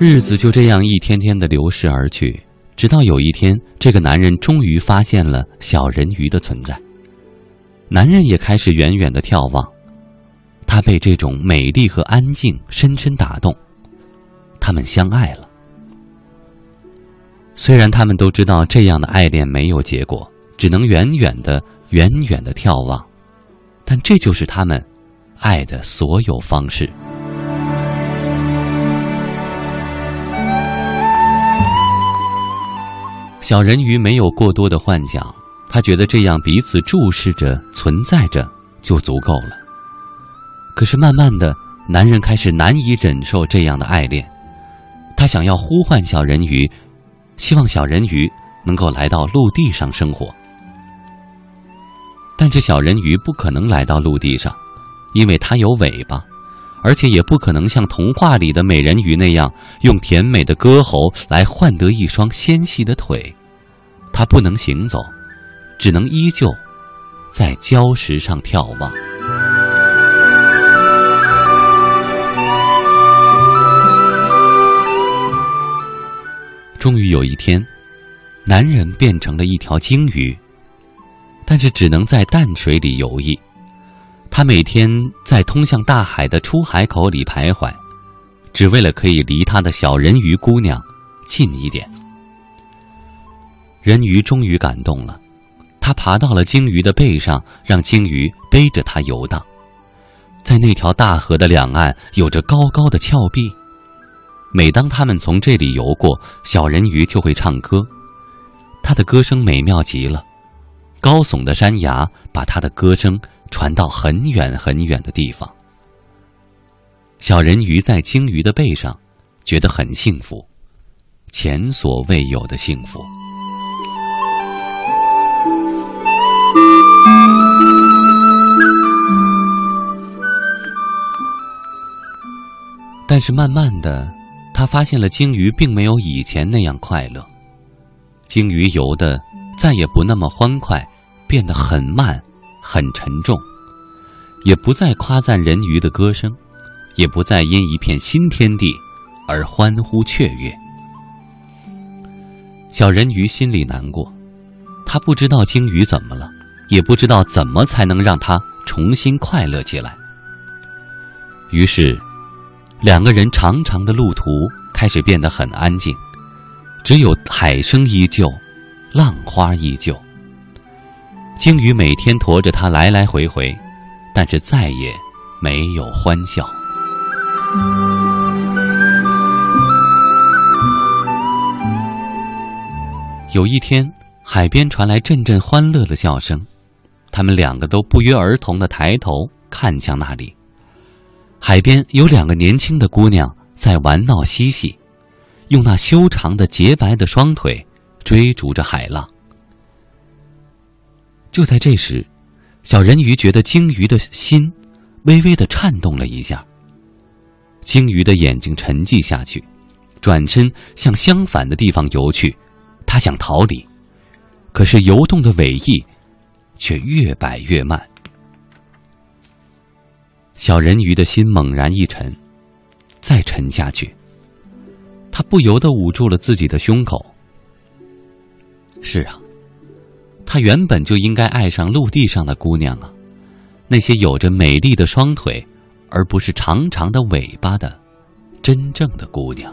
日子就这样一天天的流逝而去。直到有一天，这个男人终于发现了小人鱼的存在。男人也开始远远的眺望，他被这种美丽和安静深深打动，他们相爱了。虽然他们都知道这样的爱恋没有结果，只能远远的、远远的眺望，但这就是他们爱的所有方式。小人鱼没有过多的幻想，他觉得这样彼此注视着、存在着就足够了。可是慢慢的，男人开始难以忍受这样的爱恋，他想要呼唤小人鱼，希望小人鱼能够来到陆地上生活。但这小人鱼不可能来到陆地上，因为它有尾巴，而且也不可能像童话里的美人鱼那样用甜美的歌喉来换得一双纤细的腿。他不能行走，只能依旧在礁石上眺望。终于有一天，男人变成了一条鲸鱼，但是只能在淡水里游弋。他每天在通向大海的出海口里徘徊，只为了可以离他的小人鱼姑娘近一点。人鱼终于感动了，他爬到了鲸鱼的背上，让鲸鱼背着他游荡。在那条大河的两岸，有着高高的峭壁。每当他们从这里游过，小人鱼就会唱歌，他的歌声美妙极了。高耸的山崖把他的歌声传到很远很远的地方。小人鱼在鲸鱼的背上，觉得很幸福，前所未有的幸福。但是慢慢的，他发现了鲸鱼并没有以前那样快乐。鲸鱼游的再也不那么欢快，变得很慢，很沉重，也不再夸赞人鱼的歌声，也不再因一片新天地而欢呼雀跃。小人鱼心里难过，他不知道鲸鱼怎么了，也不知道怎么才能让他重新快乐起来。于是，两个人长长的路途开始变得很安静，只有海声依旧，浪花依旧。鲸鱼每天驮着它来来回回，但是再也没有欢笑。有一天，海边传来阵阵欢乐的笑声，他们两个都不约而同的抬头看向那里。海边有两个年轻的姑娘在玩闹嬉戏，用那修长的洁白的双腿追逐着海浪。就在这时，小人鱼觉得鲸鱼的心微微的颤动了一下。鲸鱼的眼睛沉寂下去，转身向相反的地方游去。他想逃离，可是游动的尾翼却越摆越慢。小人鱼的心猛然一沉，再沉下去。他不由得捂住了自己的胸口。是啊，他原本就应该爱上陆地上的姑娘啊，那些有着美丽的双腿，而不是长长的尾巴的真正的姑娘。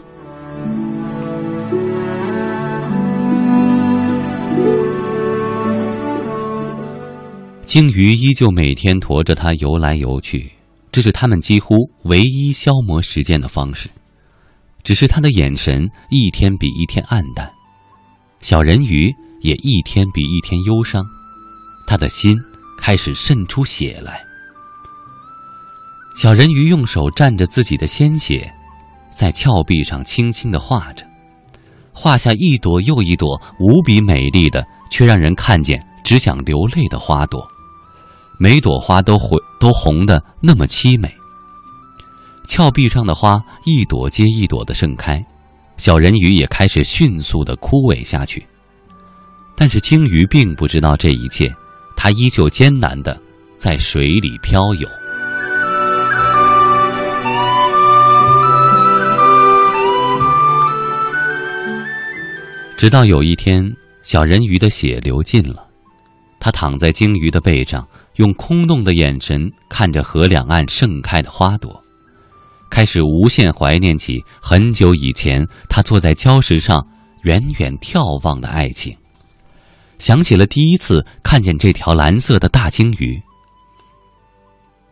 鲸鱼依旧每天驮着它游来游去，这是他们几乎唯一消磨时间的方式。只是他的眼神一天比一天暗淡，小人鱼也一天比一天忧伤，他的心开始渗出血来。小人鱼用手蘸着自己的鲜血，在峭壁上轻轻的画着，画下一朵又一朵无比美丽的，却让人看见只想流泪的花朵。每朵花都会都红的那么凄美。峭壁上的花一朵接一朵的盛开，小人鱼也开始迅速的枯萎下去。但是鲸鱼并不知道这一切，它依旧艰难的在水里漂游。直到有一天，小人鱼的血流尽了，他躺在鲸鱼的背上。用空洞的眼神看着河两岸盛开的花朵，开始无限怀念起很久以前他坐在礁石上远远眺望的爱情，想起了第一次看见这条蓝色的大鲸鱼。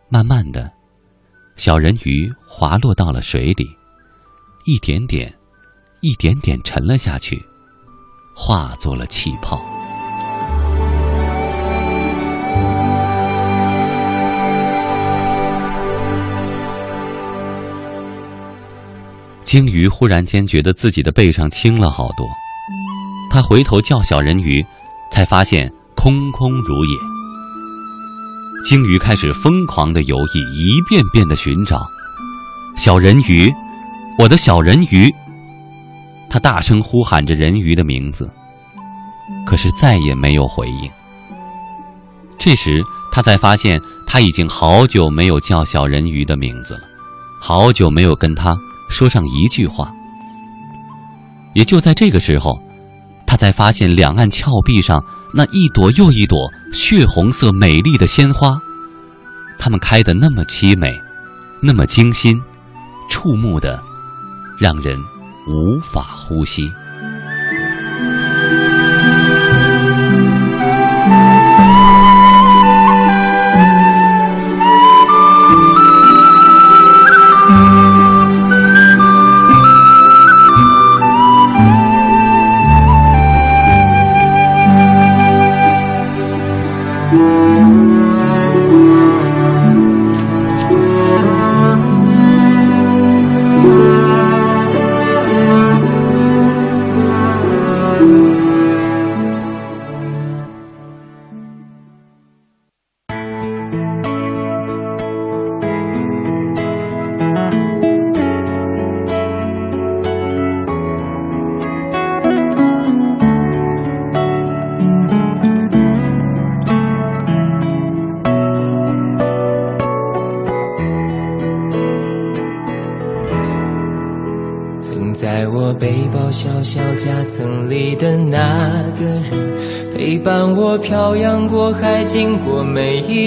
慢慢的，小人鱼滑落到了水里，一点点，一点点沉了下去，化作了气泡。鲸鱼忽然间觉得自己的背上轻了好多，他回头叫小人鱼，才发现空空如也。鲸鱼开始疯狂的游弋，一遍遍的寻找小人鱼，我的小人鱼。他大声呼喊着人鱼的名字，可是再也没有回应。这时他才发现，他已经好久没有叫小人鱼的名字了，好久没有跟他。说上一句话，也就在这个时候，他才发现两岸峭壁上那一朵又一朵血红色美丽的鲜花，它们开得那么凄美，那么精心，触目的让人无法呼吸。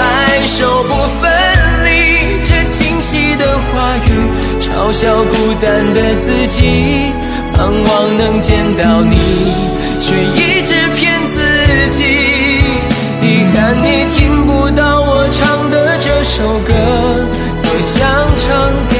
白首不分离。这清晰的话语，嘲笑孤单的自己。盼望能见到你，却一直骗自己。遗憾你听不到我唱的这首歌，多想唱给。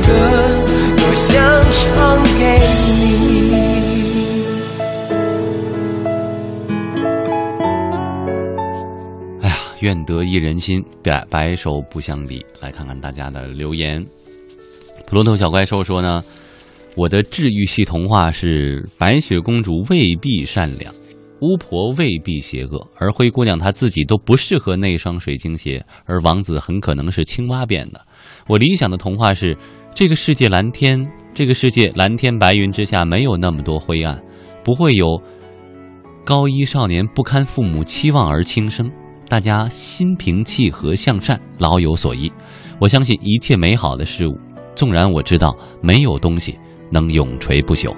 歌，我想唱给你。哎呀，愿得一人心，白白首不相离。来看看大家的留言。普罗头小怪兽说呢，我的治愈系童话是白雪公主未必善良。巫婆未必邪恶，而灰姑娘她自己都不适合那双水晶鞋，而王子很可能是青蛙变的。我理想的童话是：这个世界蓝天，这个世界蓝天白云之下没有那么多灰暗，不会有高一少年不堪父母期望而轻生，大家心平气和向善，老有所依。我相信一切美好的事物，纵然我知道没有东西能永垂不朽。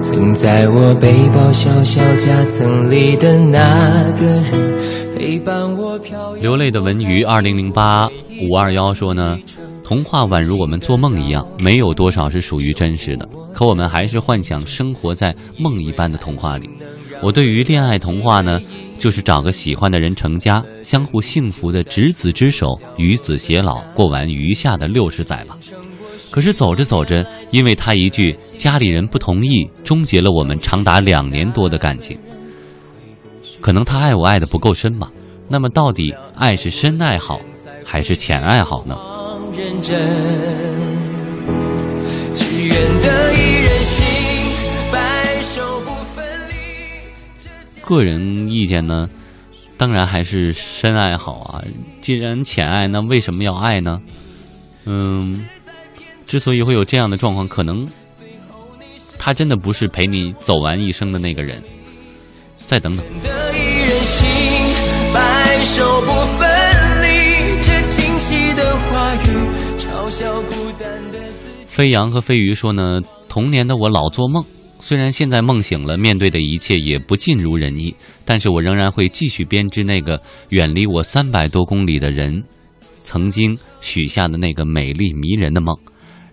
曾在我背包小小夹层里的那个人，陪伴我漂流泪的文娱二零零八五二幺说呢，童话宛如我们做梦一样，没有多少是属于真实的，可我们还是幻想生活在梦一般的童话里。我对于恋爱童话呢，就是找个喜欢的人成家，相互幸福的执子之手，与子偕老，过完余下的六十载吧。可是走着走着，因为他一句家里人不同意，终结了我们长达两年多的感情。可能他爱我爱的不够深吧？那么到底爱是深爱好，还是浅爱好呢？只愿得一人心，白首不分离。个人意见呢，当然还是深爱好啊。既然浅爱，那为什么要爱呢？嗯，之所以会有这样的状况，可能他真的不是陪你走完一生的那个人。再等等。得一人心，白首不分离。这清晰的话语，嘲笑孤单的自己。飞扬和飞鱼说呢，童年的我老做梦，虽然现在梦醒了，面对的一切也不尽如人意，但是我仍然会继续编织那个远离我三百多公里的人曾经许下的那个美丽迷人的梦，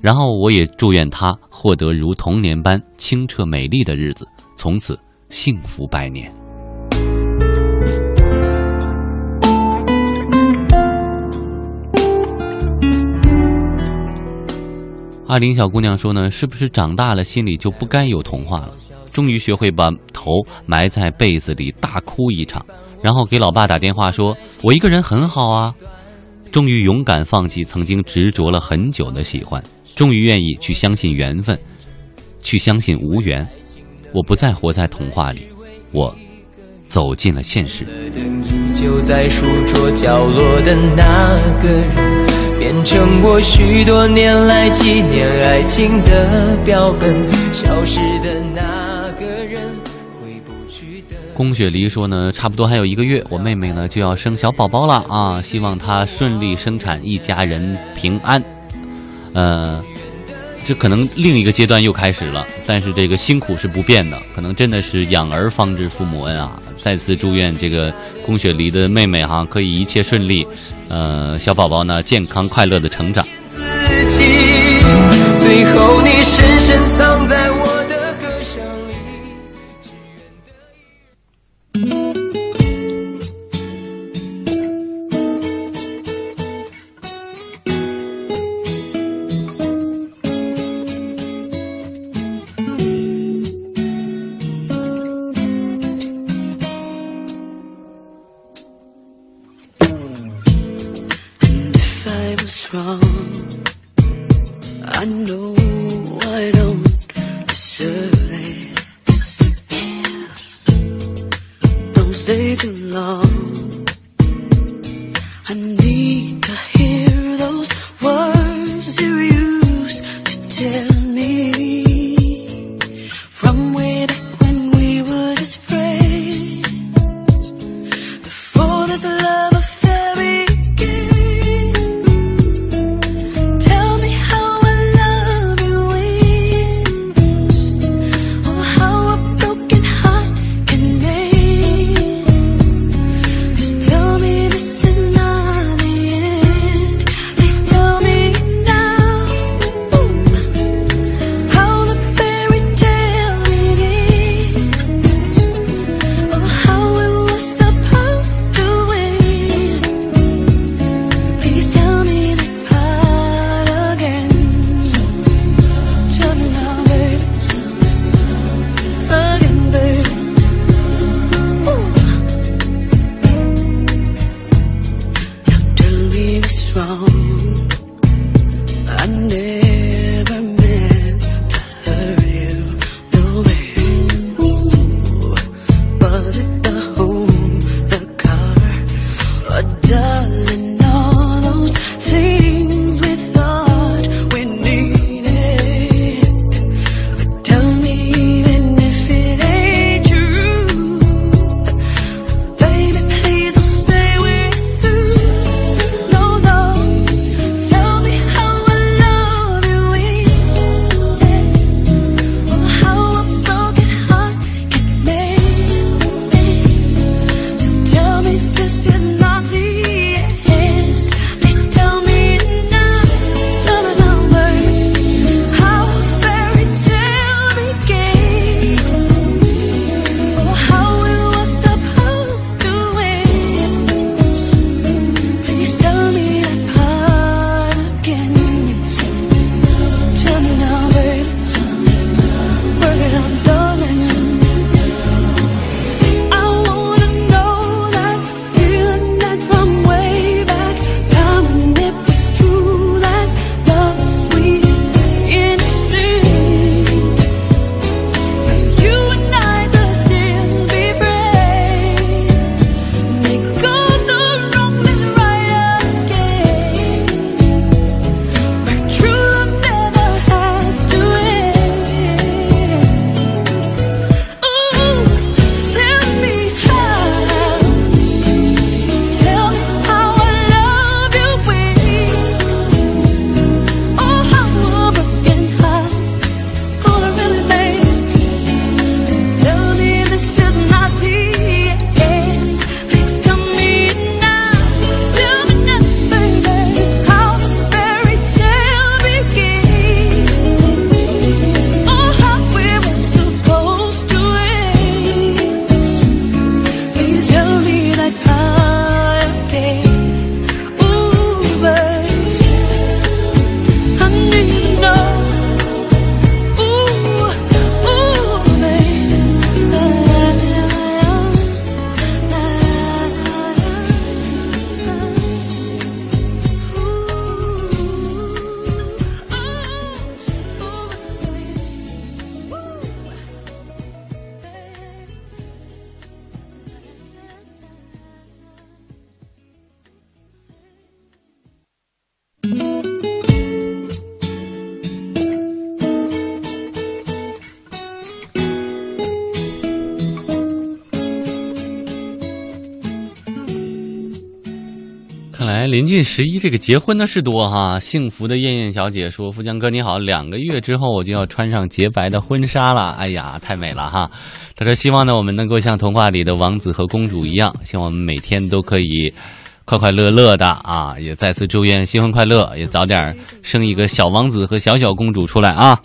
然后我也祝愿他获得如童年般清澈美丽的日子，从此幸福百年。阿林小姑娘说呢，是不是长大了心里就不该有童话了？终于学会把头埋在被子里大哭一场，然后给老爸打电话说：“我一个人很好啊。”终于勇敢放弃曾经执着了很久的喜欢，终于愿意去相信缘分，去相信无缘。我不再活在童话里，我走进了现实。灯依旧在书桌角落的那个人，变成我许多年来纪念爱情的标本。消失的那个人，回不去的。宫雪梨说呢，差不多还有一个月，我妹妹呢就要生小宝宝了啊！希望她顺利生产，一家人平安。呃，这可能另一个阶段又开始了，但是这个辛苦是不变的，可能真的是养儿方知父母恩啊！再次祝愿这个龚雪梨的妹妹哈可以一切顺利，呃，小宝宝呢健康快乐的成长。自己，最后你深深藏在近十一，这个结婚的事多哈。幸福的燕燕小姐说：“富江哥你好，两个月之后我就要穿上洁白的婚纱了，哎呀，太美了哈。”她说：“希望呢我们能够像童话里的王子和公主一样，希望我们每天都可以快快乐乐的啊！也再次祝愿新婚快乐，也早点生一个小王子和小小公主出来啊！”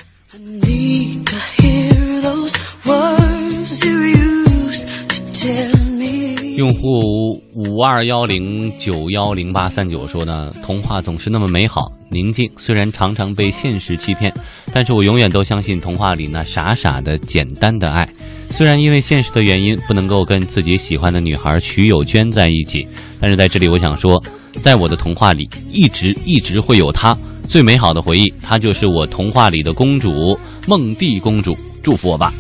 户五二幺零九幺零八三九说呢，童话总是那么美好宁静，虽然常常被现实欺骗，但是我永远都相信童话里那傻傻的简单的爱。虽然因为现实的原因不能够跟自己喜欢的女孩曲友娟在一起，但是在这里我想说，在我的童话里一直一直会有她。最美好的回忆，她就是我童话里的公主梦蒂公主。祝福我吧。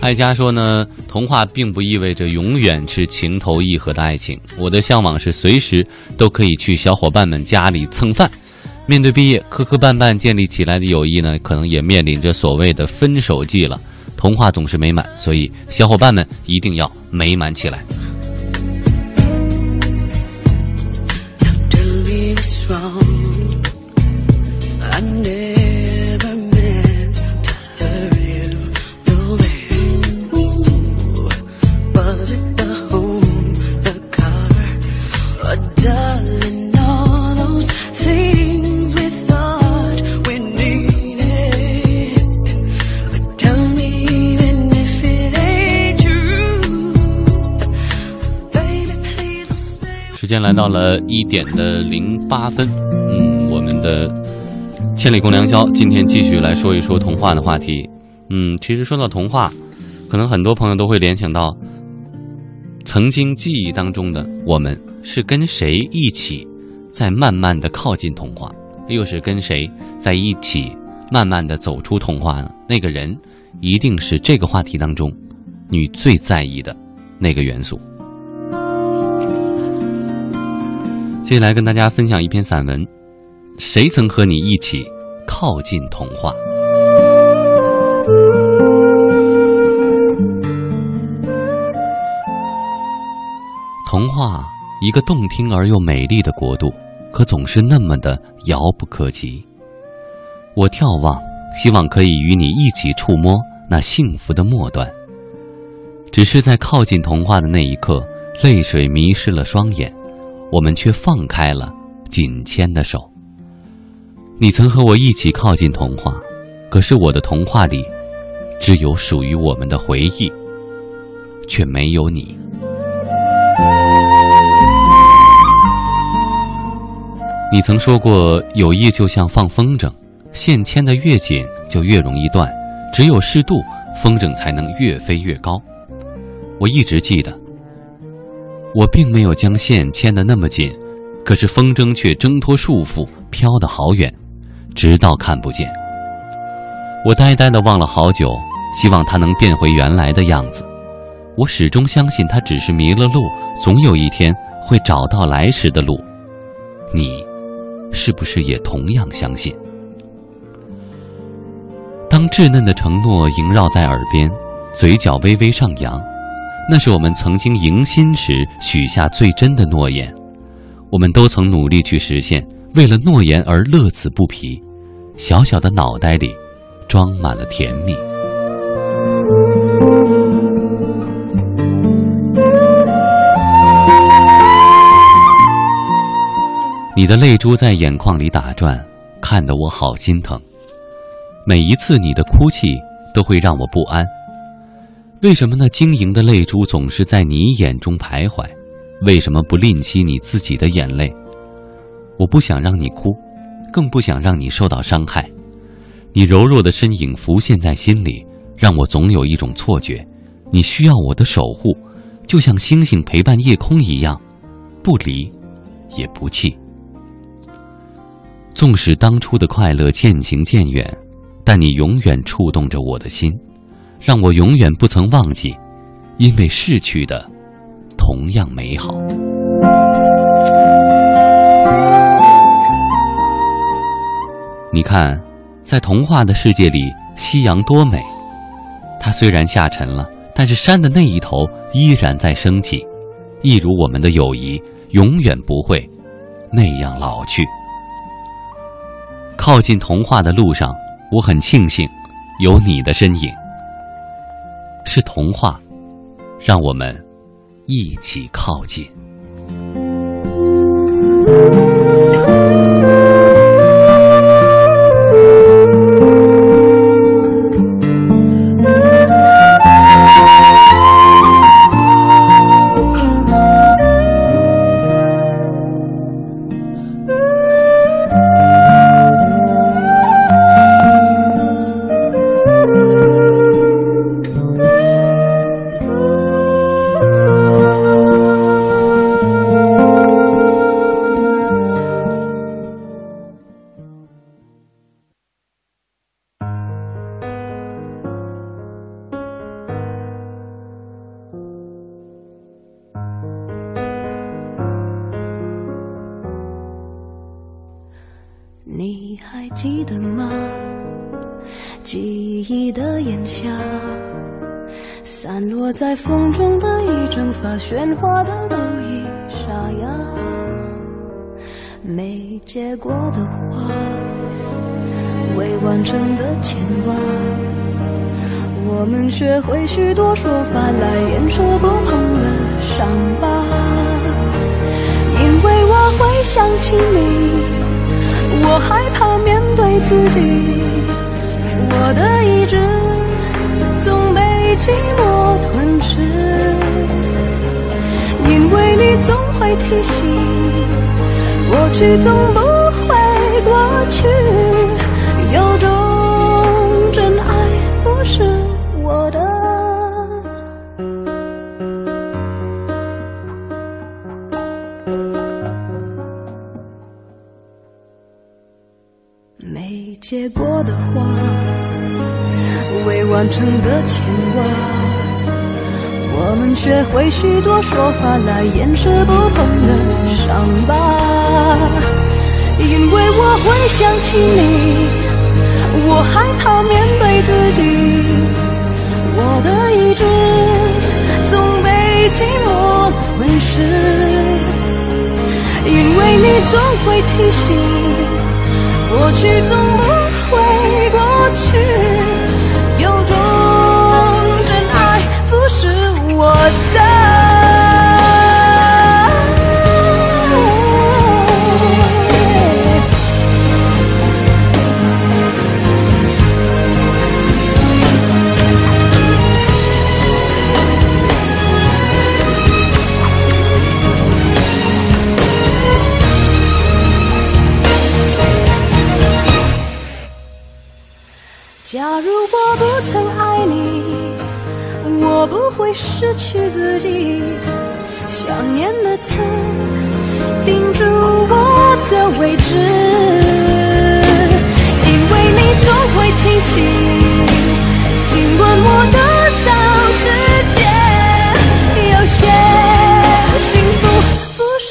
艾佳说呢，童话并不意味着永远是情投意合的爱情。我的向往是随时都可以去小伙伴们家里蹭饭。面对毕业磕磕绊绊建立起来的友谊呢，可能也面临着所谓的分手季了。童话总是美满，所以小伙伴们一定要美满起来。到了一点的零八分，嗯，我们的千里共良宵今天继续来说一说童话的话题。嗯，其实说到童话，可能很多朋友都会联想到曾经记忆当中的我们是跟谁一起在慢慢的靠近童话，又是跟谁在一起慢慢的走出童话呢？那个人一定是这个话题当中你最在意的那个元素。接下来跟大家分享一篇散文，谁曾和你一起靠近童话？童话，一个动听而又美丽的国度，可总是那么的遥不可及。我眺望，希望可以与你一起触摸那幸福的末端。只是在靠近童话的那一刻，泪水迷失了双眼。我们却放开了紧牵的手。你曾和我一起靠近童话，可是我的童话里只有属于我们的回忆，却没有你。你曾说过，友谊就像放风筝，线牵得越紧就越容易断，只有适度，风筝才能越飞越高。我一直记得。我并没有将线牵得那么紧，可是风筝却挣脱束缚，飘得好远，直到看不见。我呆呆地望了好久，希望它能变回原来的样子。我始终相信它只是迷了路，总有一天会找到来时的路。你，是不是也同样相信？当稚嫩的承诺萦绕在耳边，嘴角微微上扬。那是我们曾经迎新时许下最真的诺言，我们都曾努力去实现，为了诺言而乐此不疲。小小的脑袋里，装满了甜蜜。你的泪珠在眼眶里打转，看得我好心疼。每一次你的哭泣都会让我不安。为什么那晶莹的泪珠总是在你眼中徘徊？为什么不吝惜你自己的眼泪？我不想让你哭，更不想让你受到伤害。你柔弱的身影浮现在心里，让我总有一种错觉，你需要我的守护，就像星星陪伴夜空一样，不离，也不弃。纵使当初的快乐渐行渐远，但你永远触动着我的心。让我永远不曾忘记因为逝去的同样美好。你看在童话的世界里夕阳多美。它虽然下沉了但是山的那一头依然在升起。一如我们的友谊永远不会那样老去。靠近童话的路上我很庆幸有你的身影。是童话让我们一起靠近。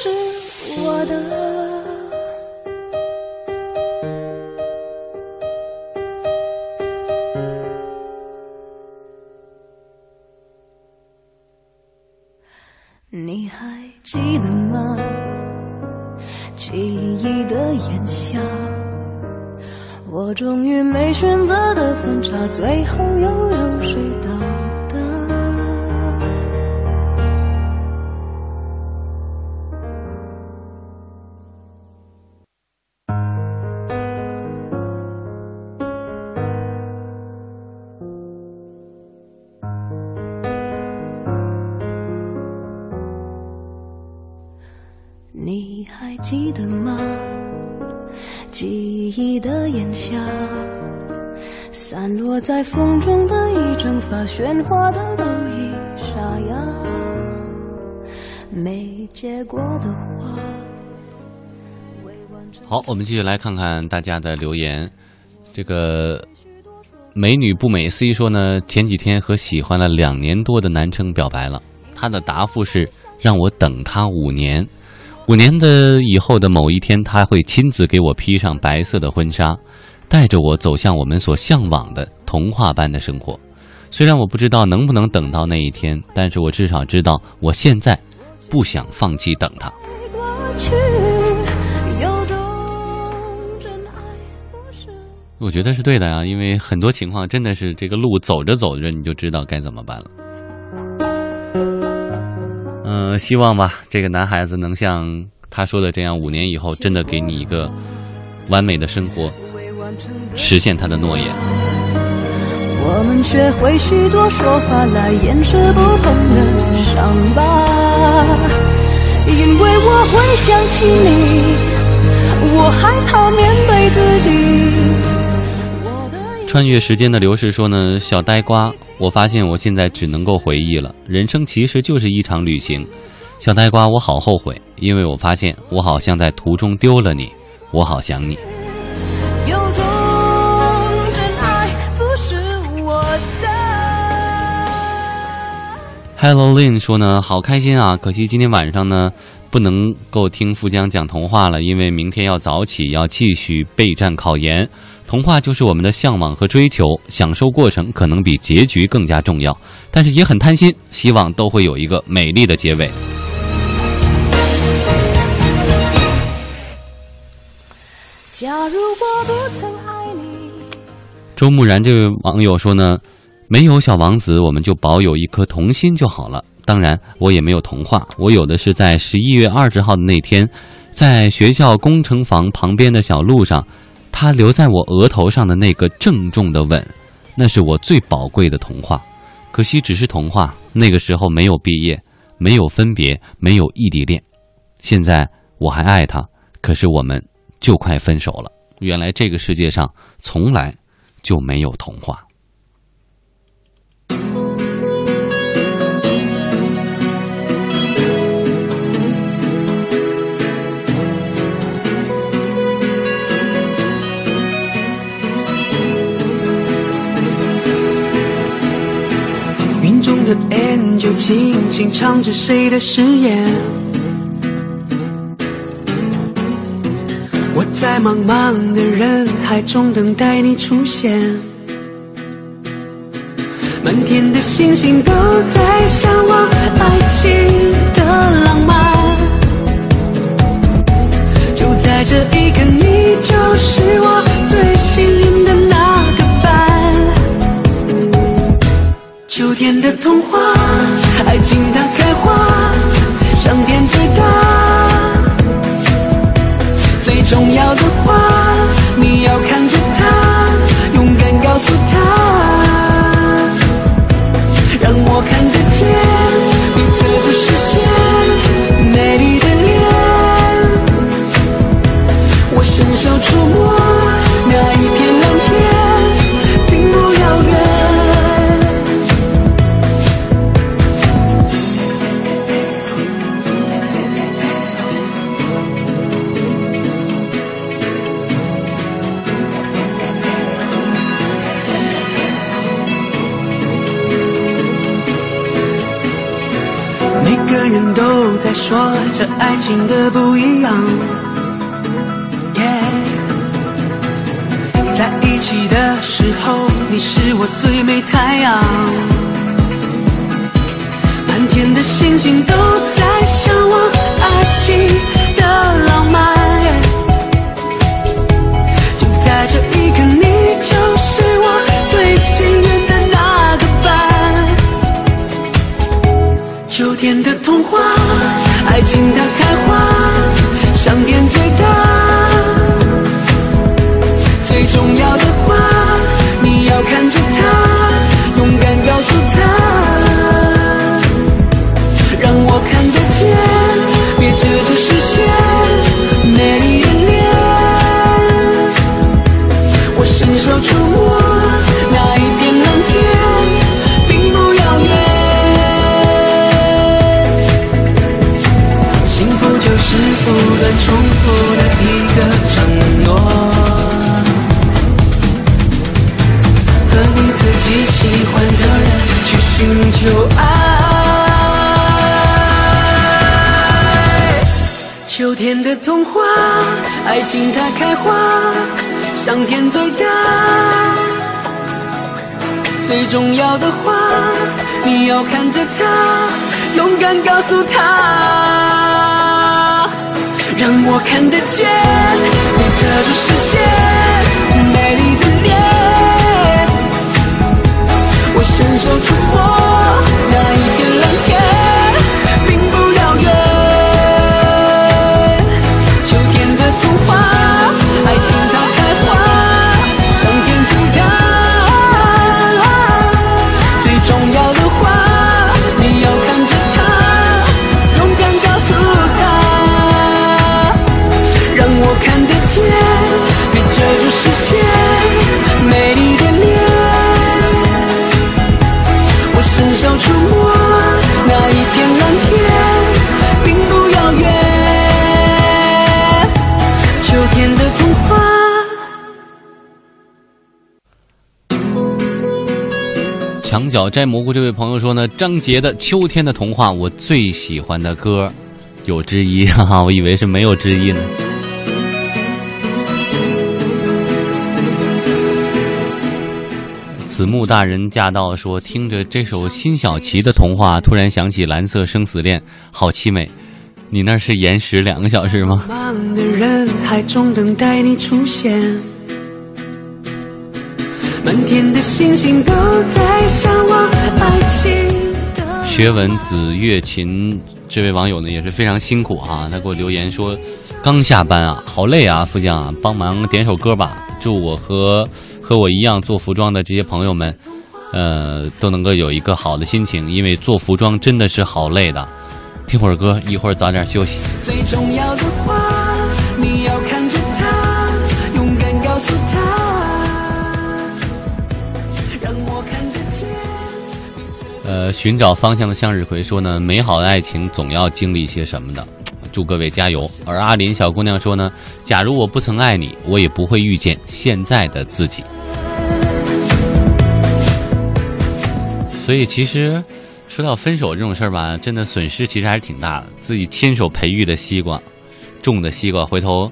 是我的。你还记得吗？记忆的眼下我终于没选择的分叉最后又有谁答在风中的一阵发喧哗的都已沙哑没结果的花好我们继续来看看大家的留言。这个美女不美 c 说呢前几天和喜欢了两年多的男生表白了。他的答复是让我等他五年。五年的以后的某一天他会亲自给我披上白色的婚纱。带着我走向我们所向往的童话般的生活。虽然我不知道能不能等到那一天但是我至少知道我现在不想放弃等他我觉得是对的啊因为很多情况真的是这个路走着走着你就知道该怎么办了。嗯希望吧这个男孩子能像他说的这样五年以后真的给你一个完美的生活。实现他的诺言。我们学会许多说法来掩饰不碰的伤疤，因为我会想起你，我害怕面对自己。穿越时间的流逝说呢，小呆瓜，我发现我现在只能够回忆了。人生其实就是一场旅行，小呆瓜，我好后悔，因为我发现我好像在途中丢了你，我好想你。Hello Lin 说呢，好开心啊！可惜今天晚上呢，不能够听富江讲童话了，因为明天要早起，要继续备战考研。童话就是我们的向往和追求，享受过程可能比结局更加重要，但是也很贪心，希望都会有一个美丽的结尾。假如我不曾爱你，周木然这位网友说呢，没有小王子，我们就保有一颗童心就好了。当然，我也没有童话，我有的是在十一月二十号的那天，在学校工程房旁边的小路上，他留在我额头上的那个郑重的吻，那是我最宝贵的童话。可惜只是童话，那个时候没有毕业，没有分别，没有异地恋。现在我还爱他，可是我们就快分手了。原来这个世界上从来就没有童话。的 angel 轻轻唱着谁的誓言？我在茫茫的人海中等待你出现，满天的星星都在向往爱情的浪漫。就在这一刻，你就是我最幸运的秋天的童话，爱情它开花，上天最大。最重要的话，你要看着它，勇敢告诉他，让我看得见，别遮住视线，美丽的脸。我伸手触摸这爱情的不一样。耶在一起的时候，你是我最美太阳。满天的星星都在向往爱情的浪漫。就在这一刻，你就是我最幸运的那个伴。秋天的童话，爱情它开花，上天最大。最重要的话，你要看着天的童话，爱情它开花，上天最大。最重要的话，你要看着他，勇敢告诉他，让我看得见，别遮住视线，美丽的脸，我伸手触摸天，并不遥远。秋天的童话。墙角摘蘑菇这位朋友说呢，张杰的《秋天的童话》我最喜欢的歌，有之一，哈哈，我以为是没有之一呢。子木大人驾到说，听着这首辛晓琪的童话，突然想起《蓝色生死恋》，好凄美。你那是延时两个小时吗？忙的人海中等待你出现，满天的星星都在向往爱情的。学文子月琴这位网友呢也是非常辛苦啊、他给我留言说，刚下班啊，好累啊，副将啊，帮忙点首歌吧，祝我和和我一样做服装的这些朋友们，呃，都能够有一个好的心情，因为做服装真的是好累的。听会儿歌，一会儿早点休息。最重要的话，你要看着他，勇敢告诉他，让我看得见。呃，寻找方向的向日葵说呢，美好的爱情总要经历些什么的，祝各位加油。而阿林小姑娘说呢，假如我不曾爱你，我也不会遇见现在的自己。所以其实说到分手这种事儿吧，真的损失其实还是挺大的。自己亲手培育的西瓜，种的西瓜，回头，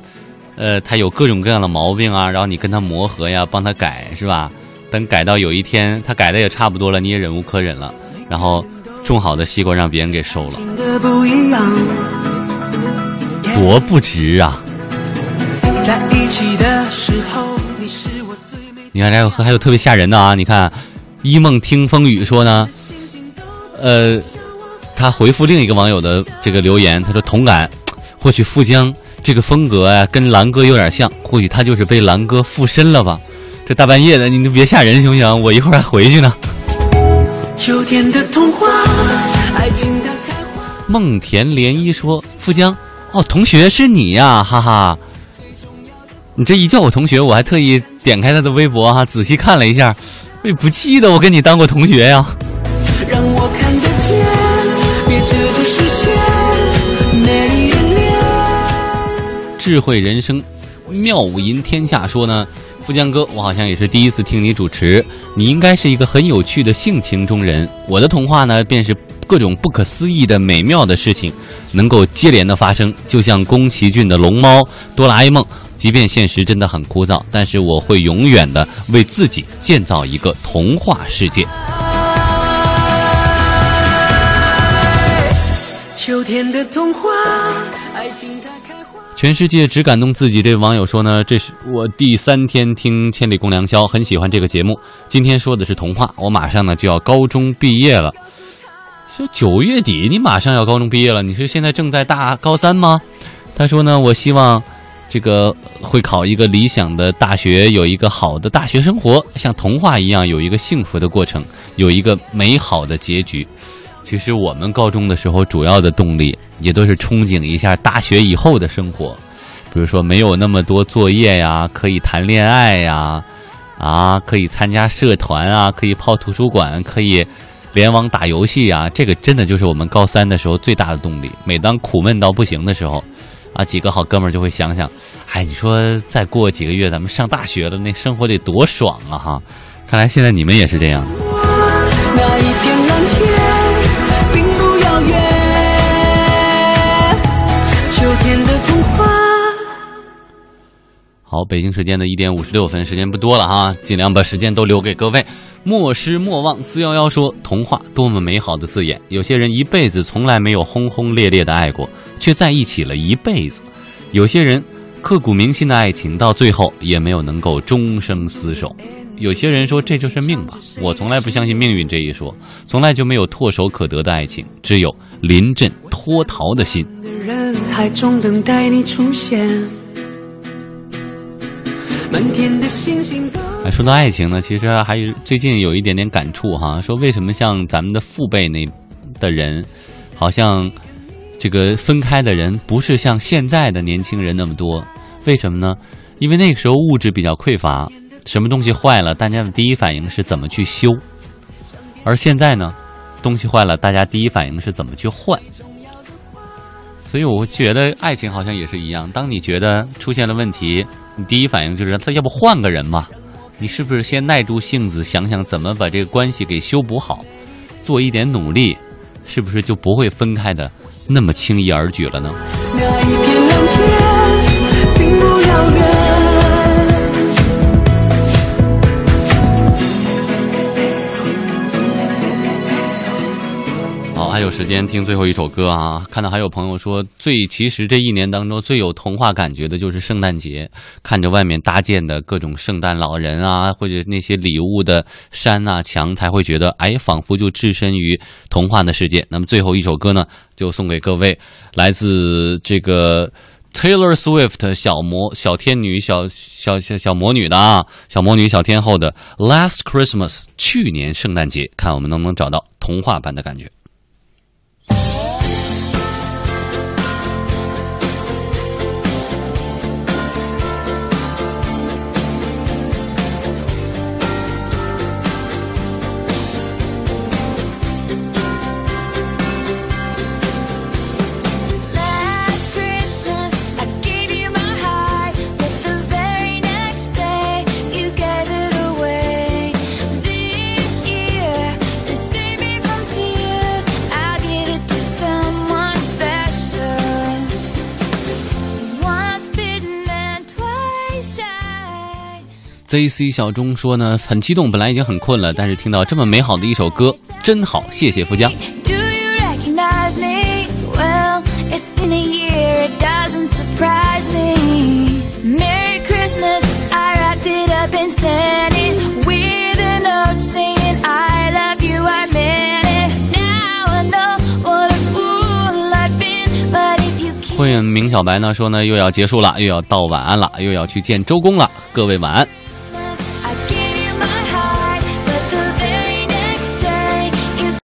呃，它有各种各样的毛病啊，然后你跟他磨合呀，帮他改，是吧？等改到有一天他改的也差不多了，你也忍无可忍了，然后种好的西瓜让别人给收了，多不值啊！在一起的时候，你是。你看，还有还有特别吓人的啊！你看，一梦听风雨说呢，呃，他回复另一个网友的这个留言，他说同感，或许富江这个风格呀、跟兰哥有点像，或许他就是被兰哥附身了吧。这大半夜的，你就别吓人行不行？我一会儿还回去呢。秋天的童话，爱情的开花。梦田涟漪说：“富江，哦，同学是你呀，哈哈！你这一叫我同学，我还特意点开他的微博哈、仔细看了一下，我也不记得我跟你当过同学呀。让我看得见，别遮住视线，美丽的脸。智慧人生，妙舞吟天下说呢，富江哥，我好像也是第一次听你主持，你应该是一个很有趣的性情中人。我的童话呢，便是各种不可思议的美妙的事情，能够接连的发生，就像宫崎骏的《龙猫》、哆啦 A 梦。即便现实真的很枯燥，但是我会永远的为自己建造一个童话世界。秋天的童话，爱情它开花。全世界只感动自己。这位网友说呢，这是我第三天听《千里共良宵》，很喜欢这个节目。今天说的是童话，我马上呢就要高中毕业了。是九月底，你马上要高中毕业了？你是现在正在大高三吗？他说呢，我希望这个会考一个理想的大学，有一个好的大学生活，像童话一样有一个幸福的过程，有一个美好的结局。其实我们高中的时候，主要的动力也都是憧憬一下大学以后的生活，比如说没有那么多作业呀，可以谈恋爱呀，啊，可以参加社团啊，可以泡图书馆，可以联网打游戏啊，这个真的就是我们高三的时候最大的动力。每当苦闷到不行的时候，啊，几个好哥们儿就会想想，哎，你说再过几个月咱们上大学了，那生活得多爽啊哈！看来现在你们也是这样。那一片蓝天并不遥远，秋天的童话。好，北京时间的一点五十六分，时间不多了哈，尽量把时间都留给各位。莫失莫忘四幺幺说：“童话多么美好的字眼！有些人一辈子从来没有轰轰烈烈的爱过，却在一起了一辈子；有些人刻骨铭心的爱情，到最后也没有能够终生厮守。有些人说这就是命吧，我从来不相信命运这一说，从来就没有唾手可得的爱情，只有临阵脱逃的心。人海中等待你出现，满天的星星，说到爱情呢，其实还有最近有一点点感触哈，说为什么像咱们的父辈那的人，好像这个分开的人不是像现在的年轻人那么多？为什么呢？因为那个时候物质比较匮乏，什么东西坏了，大家的第一反应是怎么去修，而现在呢，东西坏了，大家第一反应是怎么去换。所以我觉得爱情好像也是一样，当你觉得出现了问题，你第一反应就是他要不换个人嘛？你是不是先耐住性子想想怎么把这个关系给修补好，做一点努力，是不是就不会分开的那么轻易而举了呢？那一片蓝天并不遥远。还有时间听最后一首歌啊！看到还有朋友说，最其实这一年当中最有童话感觉的就是圣诞节，看着外面搭建的各种圣诞老人啊，或者那些礼物的山啊墙，才会觉得哎，仿佛就置身于童话的世界。那么最后一首歌呢，就送给各位，来自这个 Taylor Swift 小魔小天女小小小小魔女的啊，小魔女小天后的 Last Christmas 去年圣诞节，看我们能不能找到童话般的感觉。ZC 小钟说呢，很激动，本来已经很困了，但是听到这么美好的一首歌，真好，谢谢富江。Keep 会明小白呢说呢，又要结束了，又要到晚安了，又要去见周公了，各位晚安。